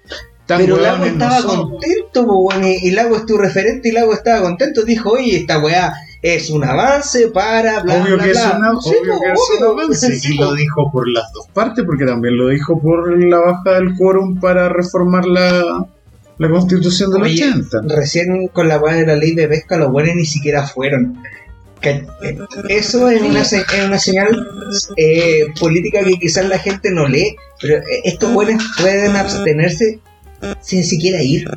tan
Pero Lago estaba contento, weón, y, y Lago es tu referente y Lago estaba contento. Dijo, oye, esta weá es un avance para bla,
Obvio
bla,
que, es, una-
Sí,
obvio que es un avance.
Sí,
Y lo dijo por las dos partes, porque también lo dijo por la baja del quórum para reformar la, la constitución del
Oye,
80.
Recién con la weá de la ley de pesca, los buenos ni siquiera fueron. Que- eh, Eso es una, se- es una señal eh, política que quizás la gente no lee, pero eh, estos buenos pueden abstenerse sin siquiera ir.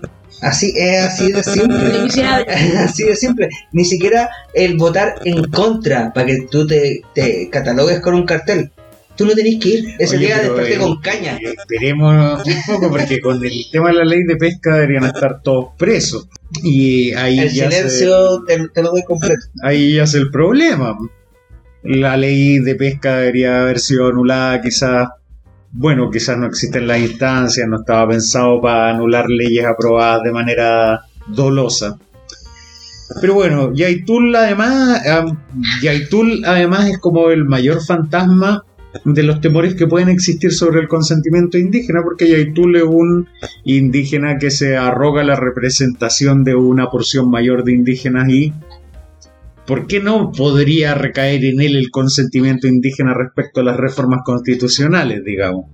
Así es así de simple. Así de simple. Ni siquiera el votar en contra para que tú te, te catalogues con un cartel. Tú no tenés que ir. Ese
Oye,
día desperté
eh,
con caña.
Esperemos un poco, porque con el tema de la ley de pesca deberían estar todos presos. Y ahí
El
ya, se,
silencio te, te lo doy completo.
ahí ya es el problema. La ley de pesca debería haber sido anulada, quizás. Bueno, quizás no existen las instancias, no estaba pensado para anular leyes aprobadas de manera dolosa. Pero bueno, Yaitul además, Yaitul además es como el mayor fantasma de los temores que pueden existir sobre el consentimiento indígena, porque Yaitul es un indígena que se arroga la representación de una porción mayor de indígenas y ¿por qué no podría recaer en él el consentimiento indígena respecto a las reformas constitucionales, digamos?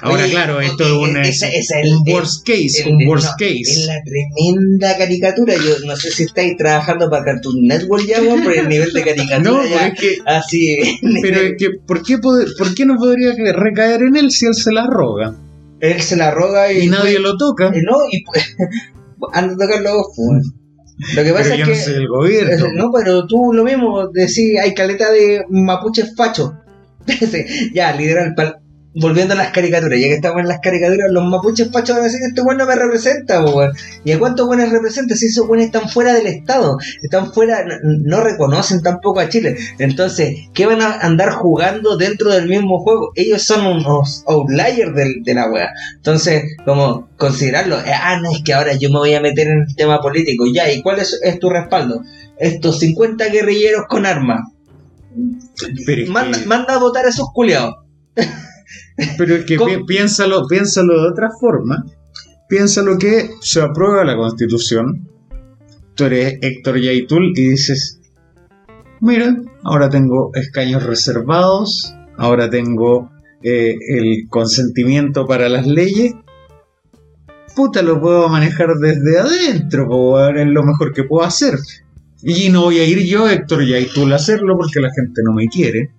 Ahora,
Oye,
claro, esto es un,
esa- esa es
un
el-
worst case,
el-
un worst
no,
case.
Es la tremenda caricatura. Yo no sé si estáis trabajando para Cartoon Network ya, weón, por el nivel de caricatura
No,
ya.
es que
Así.
Pero es que, ¿por qué, pod- ¿por qué no podría recaer en él si él se la roga?
Él se la roga y.
Y nadie lo toca.
Eh, no, y pues. Anda a tocarlo pues. Lo que pasa
Pero
es que.
no soy el gobierno.
No, pero tú lo mismo, decís, hay caleta de mapuches fachos. ya, literal, pal- volviendo a las caricaturas, ya que estamos en las caricaturas, los mapuches fachos van a decir, este weón no me representa, weón. ¿Y a cuántos buenos representa si esos buenos están fuera del Estado? Están fuera, no, no reconocen tampoco a Chile. Entonces, ¿qué van a andar jugando dentro del mismo juego? Ellos son unos outliers del- de la wea. Entonces, como considerarlo, eh, ah, no, es que ahora yo me voy a meter en el tema político, ya, ¿y cuál es, es tu respaldo? Estos 50 guerrilleros con armas. Manda,
que,
manda a votar a esos culiados.
pero es que piénsalo, piénsalo de otra forma. Piénsalo que se aprueba la constitución. Tú eres Héctor Yaitul y dices, mira, ahora tengo escaños reservados, ahora tengo eh, el consentimiento para las leyes. Puta, lo puedo manejar desde adentro, es lo mejor que puedo hacer. Y no voy a ir yo, Héctor Yaitul, a hacerlo porque la gente no me quiere.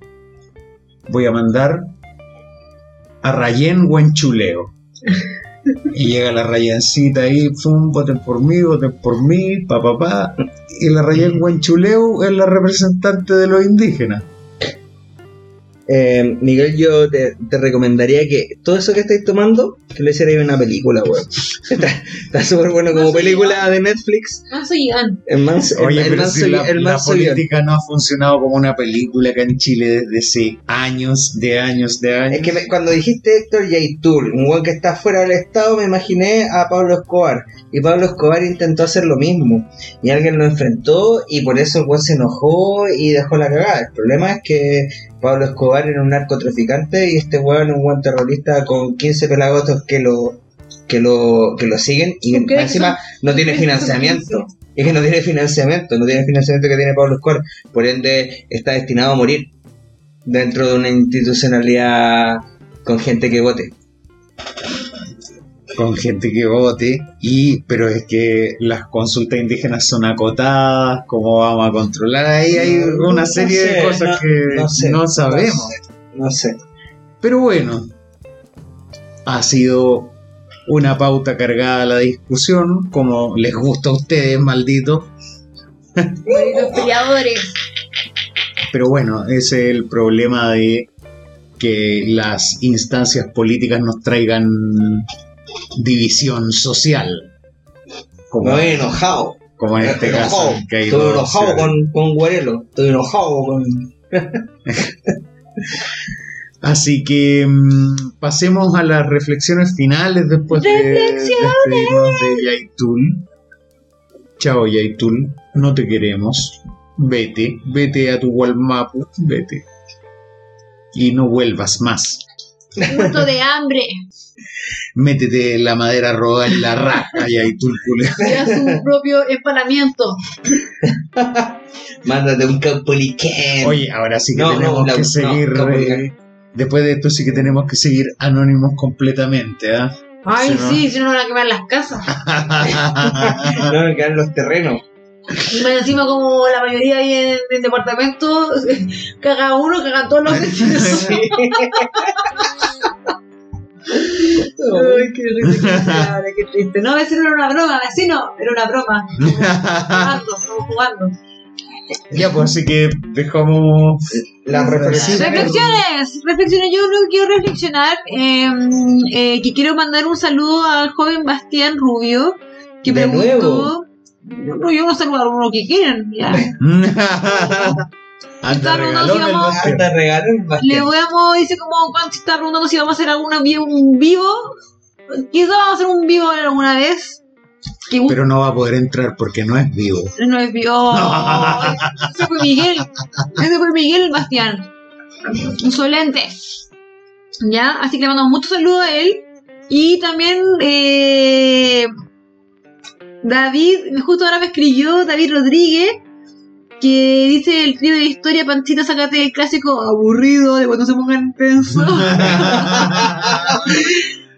Voy a mandar a Rayén Huenchuleo. Y llega la Rayencita ahí, pum, voten por mí, voten por mí, pa pa pa. Y la Rayén Huenchuleo es la representante de los indígenas.
Eh, Miguel, yo te, te recomendaría que todo eso que estáis tomando, que lo hicierais en una película, weón. Está está súper bueno como película de Netflix.
Manso Gigán.
El manso, el-
Oye,
el
pero
manso
si la,
el manso
política no ha funcionado como una película acá en Chile desde hace años, de años, de años.
Es que me- cuando dijiste Héctor Yaitul, un weón que está fuera del Estado, me imaginé a Pablo Escobar. Y Pablo Escobar intentó hacer lo mismo. Y alguien lo enfrentó y por eso el weón se enojó y dejó la cagada. El problema es que Pablo Escobar era un narcotraficante y este weón es un weón terrorista con 15 pelagotos que lo que lo que lo siguen y
¿Por qué
encima no tiene financiamiento. Es que no tiene financiamiento, no tiene financiamiento que tiene Pablo Escobar, por ende está destinado a morir dentro de una institucionalidad con gente que vote.
Con gente que vote y pero es que las consultas indígenas son acotadas cómo vamos a controlar ahí hay una
no
serie
sé,
de cosas
no-
que
no sé,
no
no
sabemos
No sé.
pero bueno ha sido una pauta cargada a la discusión, como les gusta a ustedes, maldito.
Los peleadores.
Pero bueno, ese es el problema de que las instancias políticas nos traigan división social. Como,
Me voy enojado.
como en este
Estoy
caso.
enojado.
que hay
Estoy enojado con, con Guarelo. Estoy enojado con.
Así que mm, pasemos a las reflexiones finales después de
Reflexiones.
despedirnos de Yaitul. Chao Yaitul, no te queremos. Vete, vete a tu Walmapu, vete. Y no vuelvas más.
Muerto de hambre.
Métete la madera roja en la raja, Yaitul culero.
Era su propio empalamiento.
Mándate un campoliquén.
Oye, ahora sí que
No, no,
tenemos
la-
que
no,
seguir. Eh, después de esto sí que tenemos que seguir anónimos completamente, ¿ah?
Ay,
Sí, ¿no?
sí, si no nos van a quemar las casas.
No me quedan los terrenos.
Y más encima, como la mayoría ahí en el departamento, caga uno, cagan todos los vecinos. Ay, qué triste, qué triste. No, vecino era una broma, vecino, era una broma. Jugando, estamos jugando.
ya, pues así que dejamos.
Las reflexiones.
Reflexiones, reflexiones. Yo lo que quiero reflexionar, eh, eh, que quiero mandar un saludo al joven Bastián Rubio, que
¿De
preguntó. No, yo no saludo a uno que quieren, ya. Preguntando si
el
regalón,
Le vamos, dice como cuando se está preguntando si vamos a hacer alguna vivo, un vivo. Quizá vamos a hacer un vivo alguna vez.
Pero no va a poder entrar porque no es vivo.
no es vivo. Ese fue Miguel. Ese fue Miguel Bastián. Insolente. Ya, así que le mandamos mucho saludo a él. Y también eh, David, justo ahora me escribió David Rodríguez, que dice el trío de la historia, Panchita, sácate el clásico aburrido de cuando se pongan tenso.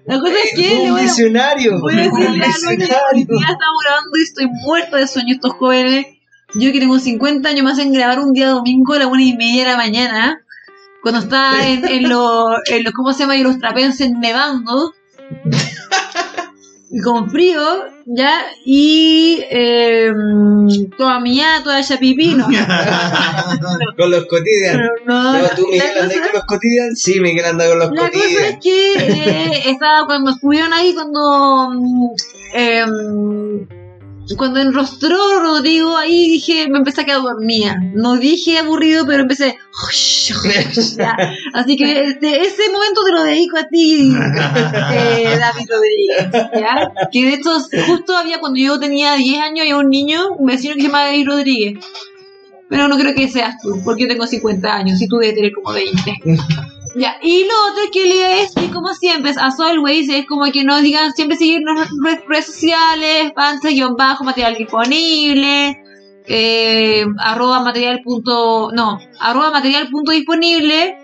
La cosa es que
un visionario.
voy a decirle
un
a los que hoy
visionario.
día estamos grabando y estoy muerta de sueño estos jóvenes. Yo que tengo 50 años me hacen grabar un día domingo a la una y media de la mañana. Cuando está en, en los, en los, ¿cómo se llama? Y los trapenses nevando. Y con frío, ¿ya? Y eh, toda mía, toda ella pipí, no.
Con los cotidianos.
No,
¿No, ¿Tú, Miguel,
cosa-
con los cotidianos? Sí, Miguel anda con los
La cosa
cotidianos.
es que eh, estaba cuando estuvieron ahí, cuando. em, cuando enrostró Rodrigo, ahí dije, me empecé a quedar dormida. No dije aburrido, pero empecé. Así que este, ese momento te lo dedico a ti, eh, David Rodríguez. ¿ya? Que de hecho, justo había cuando yo tenía 10 años, había un niño, un vecino que se llama David Rodríguez. Pero no creo que seas tú, porque yo tengo 50 años y tú debes tener como 20. Ya, y lo otro que le iba a decir, como siempre, a Solways es como que nos digan siempre seguirnos en nuestras redes sociales, panza-bajo, material disponible, eh, arroba material punto, no, arroba material punto disponible,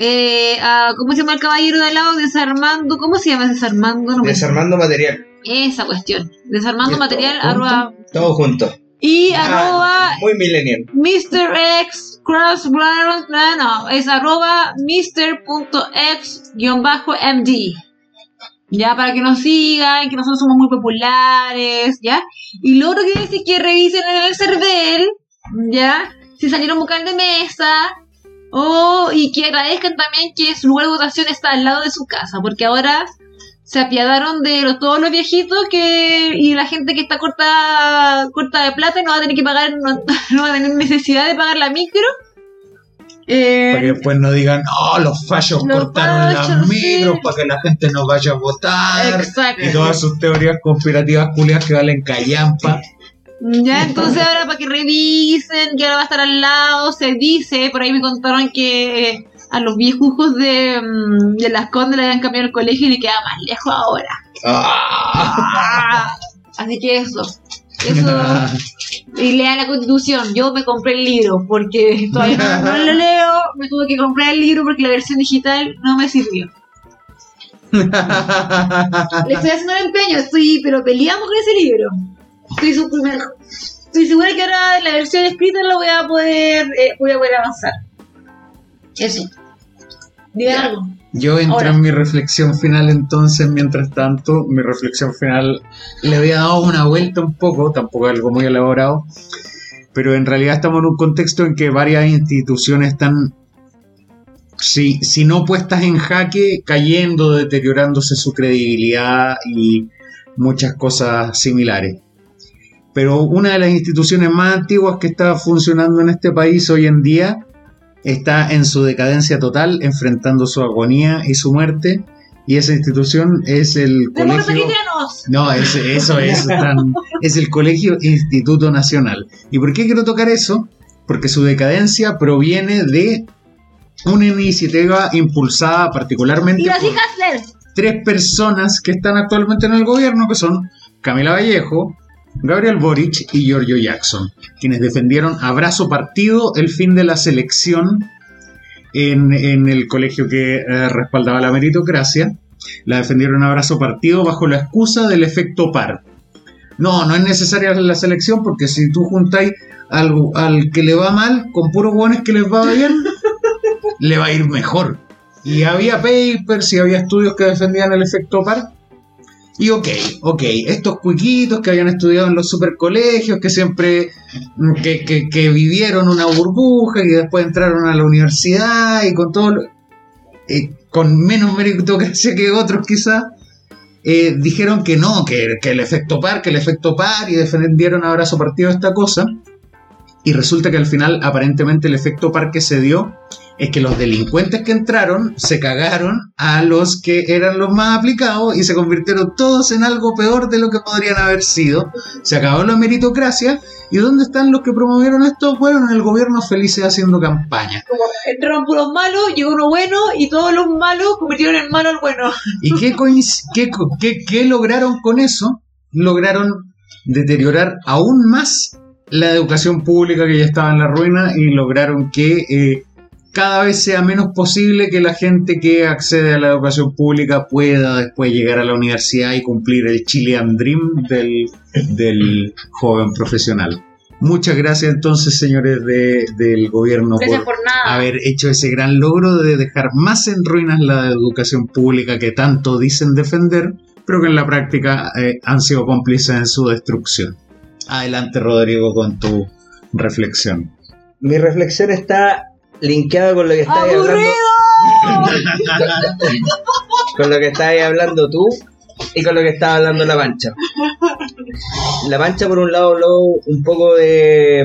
eh, a- ¿cómo se llama el caballero de al lado? Desarmando, ¿cómo se llama desarmando? No
Desarmando material.
Esa cuestión, desarmando
¿Y esto
material,
junto?
arroba,
Todo junto.
y
Ah,
arroba
muy millennial.
Mr. X Cross Brown, no, no, es arroba Mr.X-MD. Ya, para que nos sigan, que nosotros somos muy populares, ¿ya? Y lo otro que decir es que revisen en el CERVEL, ¿ya? Si salieron vocal de mesa, o, y que agradezcan también que su lugar de votación está al lado de su casa, porque ahora se apiadaron de los- todos los viejitos que y la gente que está corta corta de plata y no va a tener que pagar no, no va a tener necesidad de pagar la micro Eh,
Para que después no digan, oh, los fallos
Los
cortaron las
fachos,
micros
sí.
para que la gente no vaya a votar.
exacto
Y todas sus teorías conspirativas culias que valen callampa.
ya entonces ahora para que revisen que ahora va a estar al lado se dice por ahí me contaron que eh, a los viejujos de, mm, de las condes le habían cambiado el colegio y le queda más lejos ahora Ah, así que eso eso y lean la constitución. Yo me compré el libro porque todavía no, no lo leo. Me tuve que comprar el libro porque la versión digital no me sirvió. Le estoy haciendo el empeño, estoy pero peleando con ese libro. Estoy, super- estoy segura que ahora la versión escrita la voy a poder, eh, voy a poder avanzar. Eso. Algo.
Yo entro
Ahora.
en mi reflexión final entonces, mientras tanto, mi reflexión final le había dado una vuelta un poco, tampoco algo muy elaborado, pero en realidad estamos en un contexto en que varias instituciones están, si, si no puestas en jaque, cayendo, deteriorándose su credibilidad y muchas cosas similares. Pero una de las instituciones más antiguas que está funcionando en este país hoy en día está en su decadencia total, enfrentando su agonía y su muerte. Y esa institución es el
¡Demócratas
colegio. No, es- eso es, tan- es el Colegio Instituto Nacional. ¿Y por qué quiero tocar eso? Porque su decadencia proviene de una iniciativa impulsada particularmente
¡Y así
por tres personas que están actualmente en el gobierno, que son Camila Vallejo, Gabriel Boric y Giorgio Jackson, quienes defendieron a brazo partido el fin de la selección en, en el colegio que eh, respaldaba la meritocracia. La defendieron a brazo partido bajo la excusa del efecto par. No, no es necesaria la selección porque si tú juntáis al, al que le va mal con puros buenos que les va bien, le va a ir mejor. Y había papers y había estudios que defendían el efecto par. Y ok, ok, estos cuiquitos que habían estudiado en los supercolegios, que siempre, mm, que, que- vivieron una burbuja y después entraron a la universidad y con todo, eh, con menos meritocracia que otros quizás, eh, dijeron que no, que, que el efecto par, que el efecto par y defendieron a brazo partido esta cosa. Y resulta que al final aparentemente el efecto par que se dio es que los delincuentes que entraron se cagaron a los que eran los más aplicados y se convirtieron todos en algo peor de lo que podrían haber sido. Se acabó la meritocracia. ¿Y dónde están los que promovieron esto? Bueno, en el gobierno felices haciendo campaña.
Entraron puros malos, llegó uno bueno y todos los malos convirtieron en malo al bueno.
¿Y qué, qué- qué lograron con eso? Lograron deteriorar aún más la educación pública que ya estaba en la ruina y lograron que eh, cada vez sea menos posible que la gente que accede a la educación pública pueda después llegar a la universidad y cumplir el Chilean Dream del, del joven profesional. Muchas gracias entonces, señores de- del gobierno,
Gracias
por
por nada.
haber hecho ese gran logro de dejar más en ruinas la educación pública que tanto dicen defender, pero que en la práctica eh, han sido cómplices en su destrucción. Adelante, Rodrigo, con tu reflexión.
Mi reflexión está linkeada con lo que estabas hablando. con lo que estabas hablando tú y con lo que estaba hablando la mancha. La mancha por un lado habló un poco de,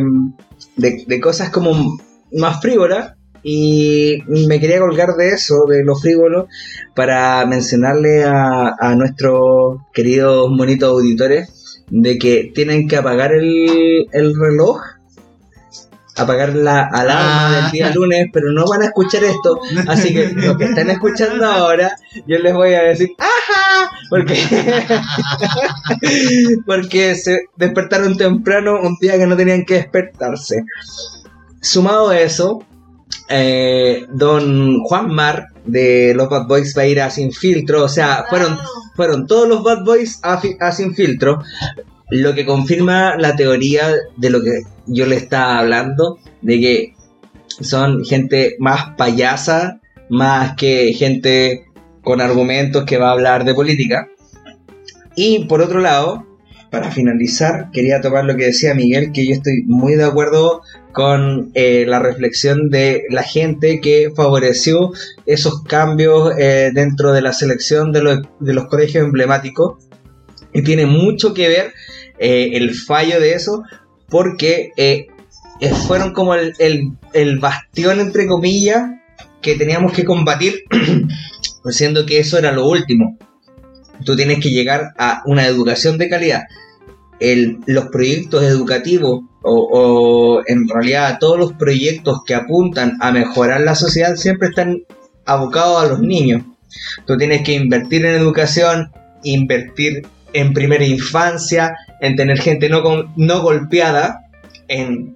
de, de cosas como más frívolas y me quería colgar de eso, de lo frívolo, para mencionarle a, a nuestros queridos monitos auditores de que tienen que apagar el, el reloj apagar la alarma
Ah.
del día lunes, pero no van a escuchar esto. Así que lo que están escuchando ahora, yo les voy a decir ¡ajá! Porque, porque se despertaron temprano un día que no tenían que despertarse. Sumado a eso, eh, don Juan Mar de los Bad Boys va a ir a Sin Filtro, o sea, fueron, fueron todos los Bad Boys a, fi- a Sin Filtro, lo que confirma la teoría de lo que yo le estaba hablando, de que son gente más payasa, más que gente con argumentos que va a hablar de política. Y por otro lado, para finalizar, quería tomar lo que decía Miguel, que yo estoy muy de acuerdo con eh, la reflexión de la gente que favoreció esos cambios eh, dentro de la selección de los, de los colegios emblemáticos. Y tiene mucho que ver eh, el fallo de eso, porque eh, eh, fueron como el, el- bastión, entre comillas, que teníamos que combatir, siendo que eso era lo último. Tú tienes que llegar a una educación de calidad. El- los proyectos educativos o, o en realidad todos los proyectos que apuntan a mejorar la sociedad siempre están abocados a los niños. Tú tienes que invertir en educación, invertir en primera infancia, en tener gente no, no golpeada, en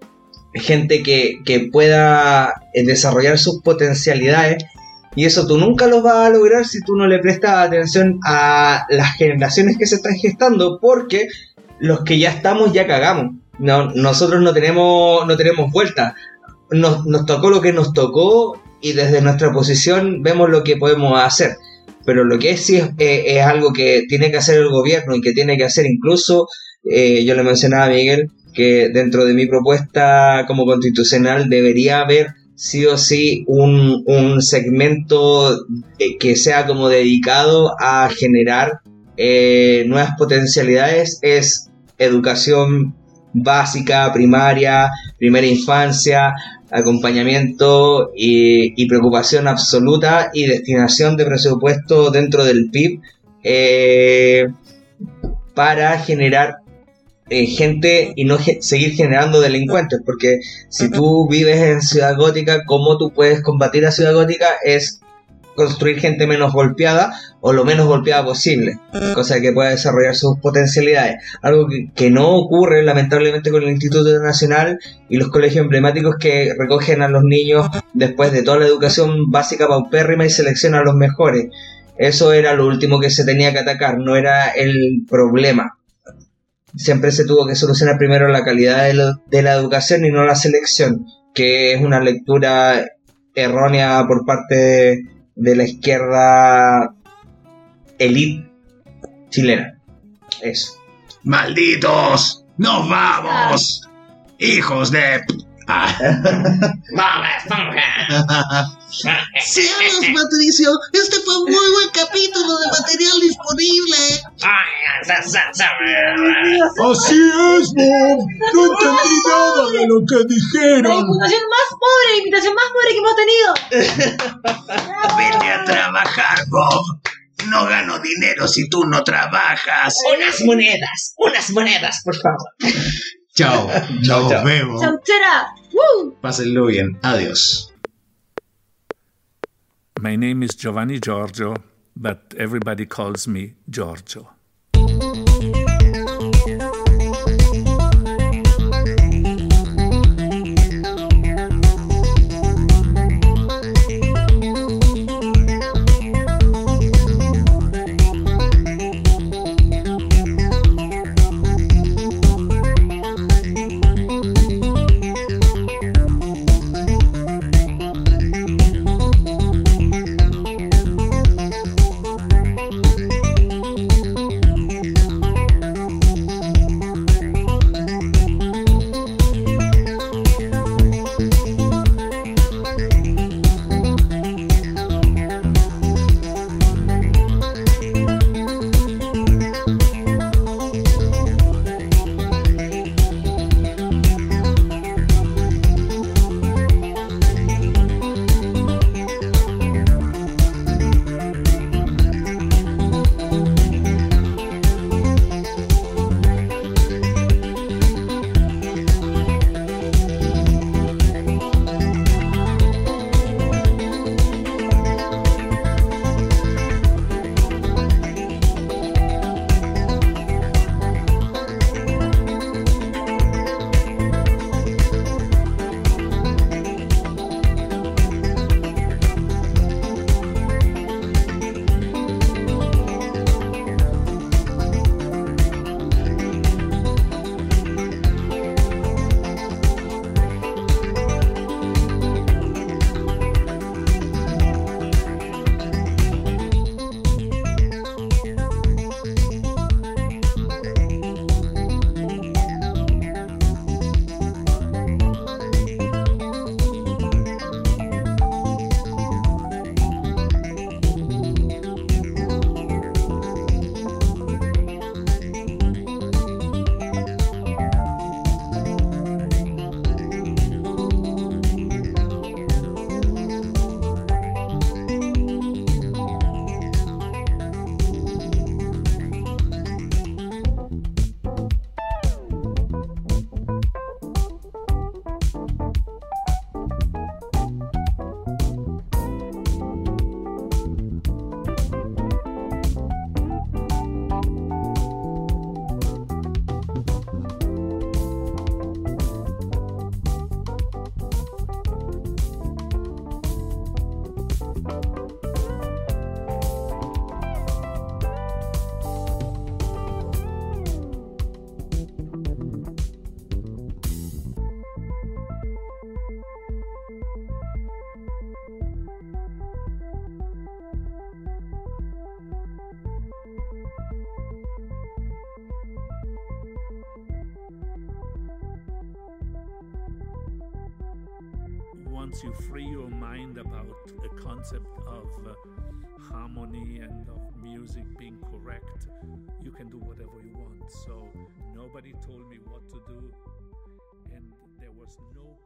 gente que, que pueda eh, desarrollar sus potencialidades. Y eso tú nunca lo vas a lograr si tú no le prestas atención a las generaciones que se están gestando, porque los que ya estamos ya cagamos. No, nosotros no tenemos, no tenemos vuelta. Nos, nos tocó lo que nos tocó y desde nuestra posición vemos lo que podemos hacer. Pero lo que es sí es, eh, es algo que tiene que hacer el gobierno y que tiene que hacer incluso, eh, yo le mencionaba a Miguel, que dentro de mi propuesta como constitucional debería haber sí o sí un, un segmento eh, que sea como dedicado a generar eh, nuevas potencialidades, es educación básica, primaria, primera infancia, acompañamiento y, preocupación absoluta y destinación de presupuesto dentro del PIB eh, para generar eh, gente y no seguir generando delincuentes, porque si tú vives en Ciudad Gótica, ¿cómo tú puedes combatir a Ciudad Gótica? Es construir gente menos golpeada o lo menos golpeada posible, cosa que pueda desarrollar sus potencialidades. Algo que, que no ocurre lamentablemente con el Instituto Nacional y los colegios emblemáticos que recogen a los niños después de toda la educación básica paupérrima y seleccionan a los mejores. Eso era lo último que se tenía que atacar, no era el problema. Siempre se tuvo que solucionar primero la calidad de, lo- de la educación y no la selección, que es una lectura errónea por parte de, de la izquierda elite chilena. Eso.
¡Malditos! ¡Nos vamos! ¡Hijos de... Ah.
Cielos, Patricio, este fue un muy buen capítulo de material disponible.
Así es, Bob. No entendí nada de lo que
La
dijeron.
diputación más pobre, la invitación más pobre que hemos tenido.
Vete a trabajar, Bob. No gano dinero si tú no trabajas.
Unas monedas, unas monedas, por favor.
Chao.
Chao,
Nos
chao.
vemos.
Chauchera. ¡Woo!
Pásenlo bien. Adiós.
My name is Giovanni Giorgio, but everybody calls me Giorgio. Concept of uh, harmony and of music being correct, you can do whatever you want. So nobody told me what to do, and there was no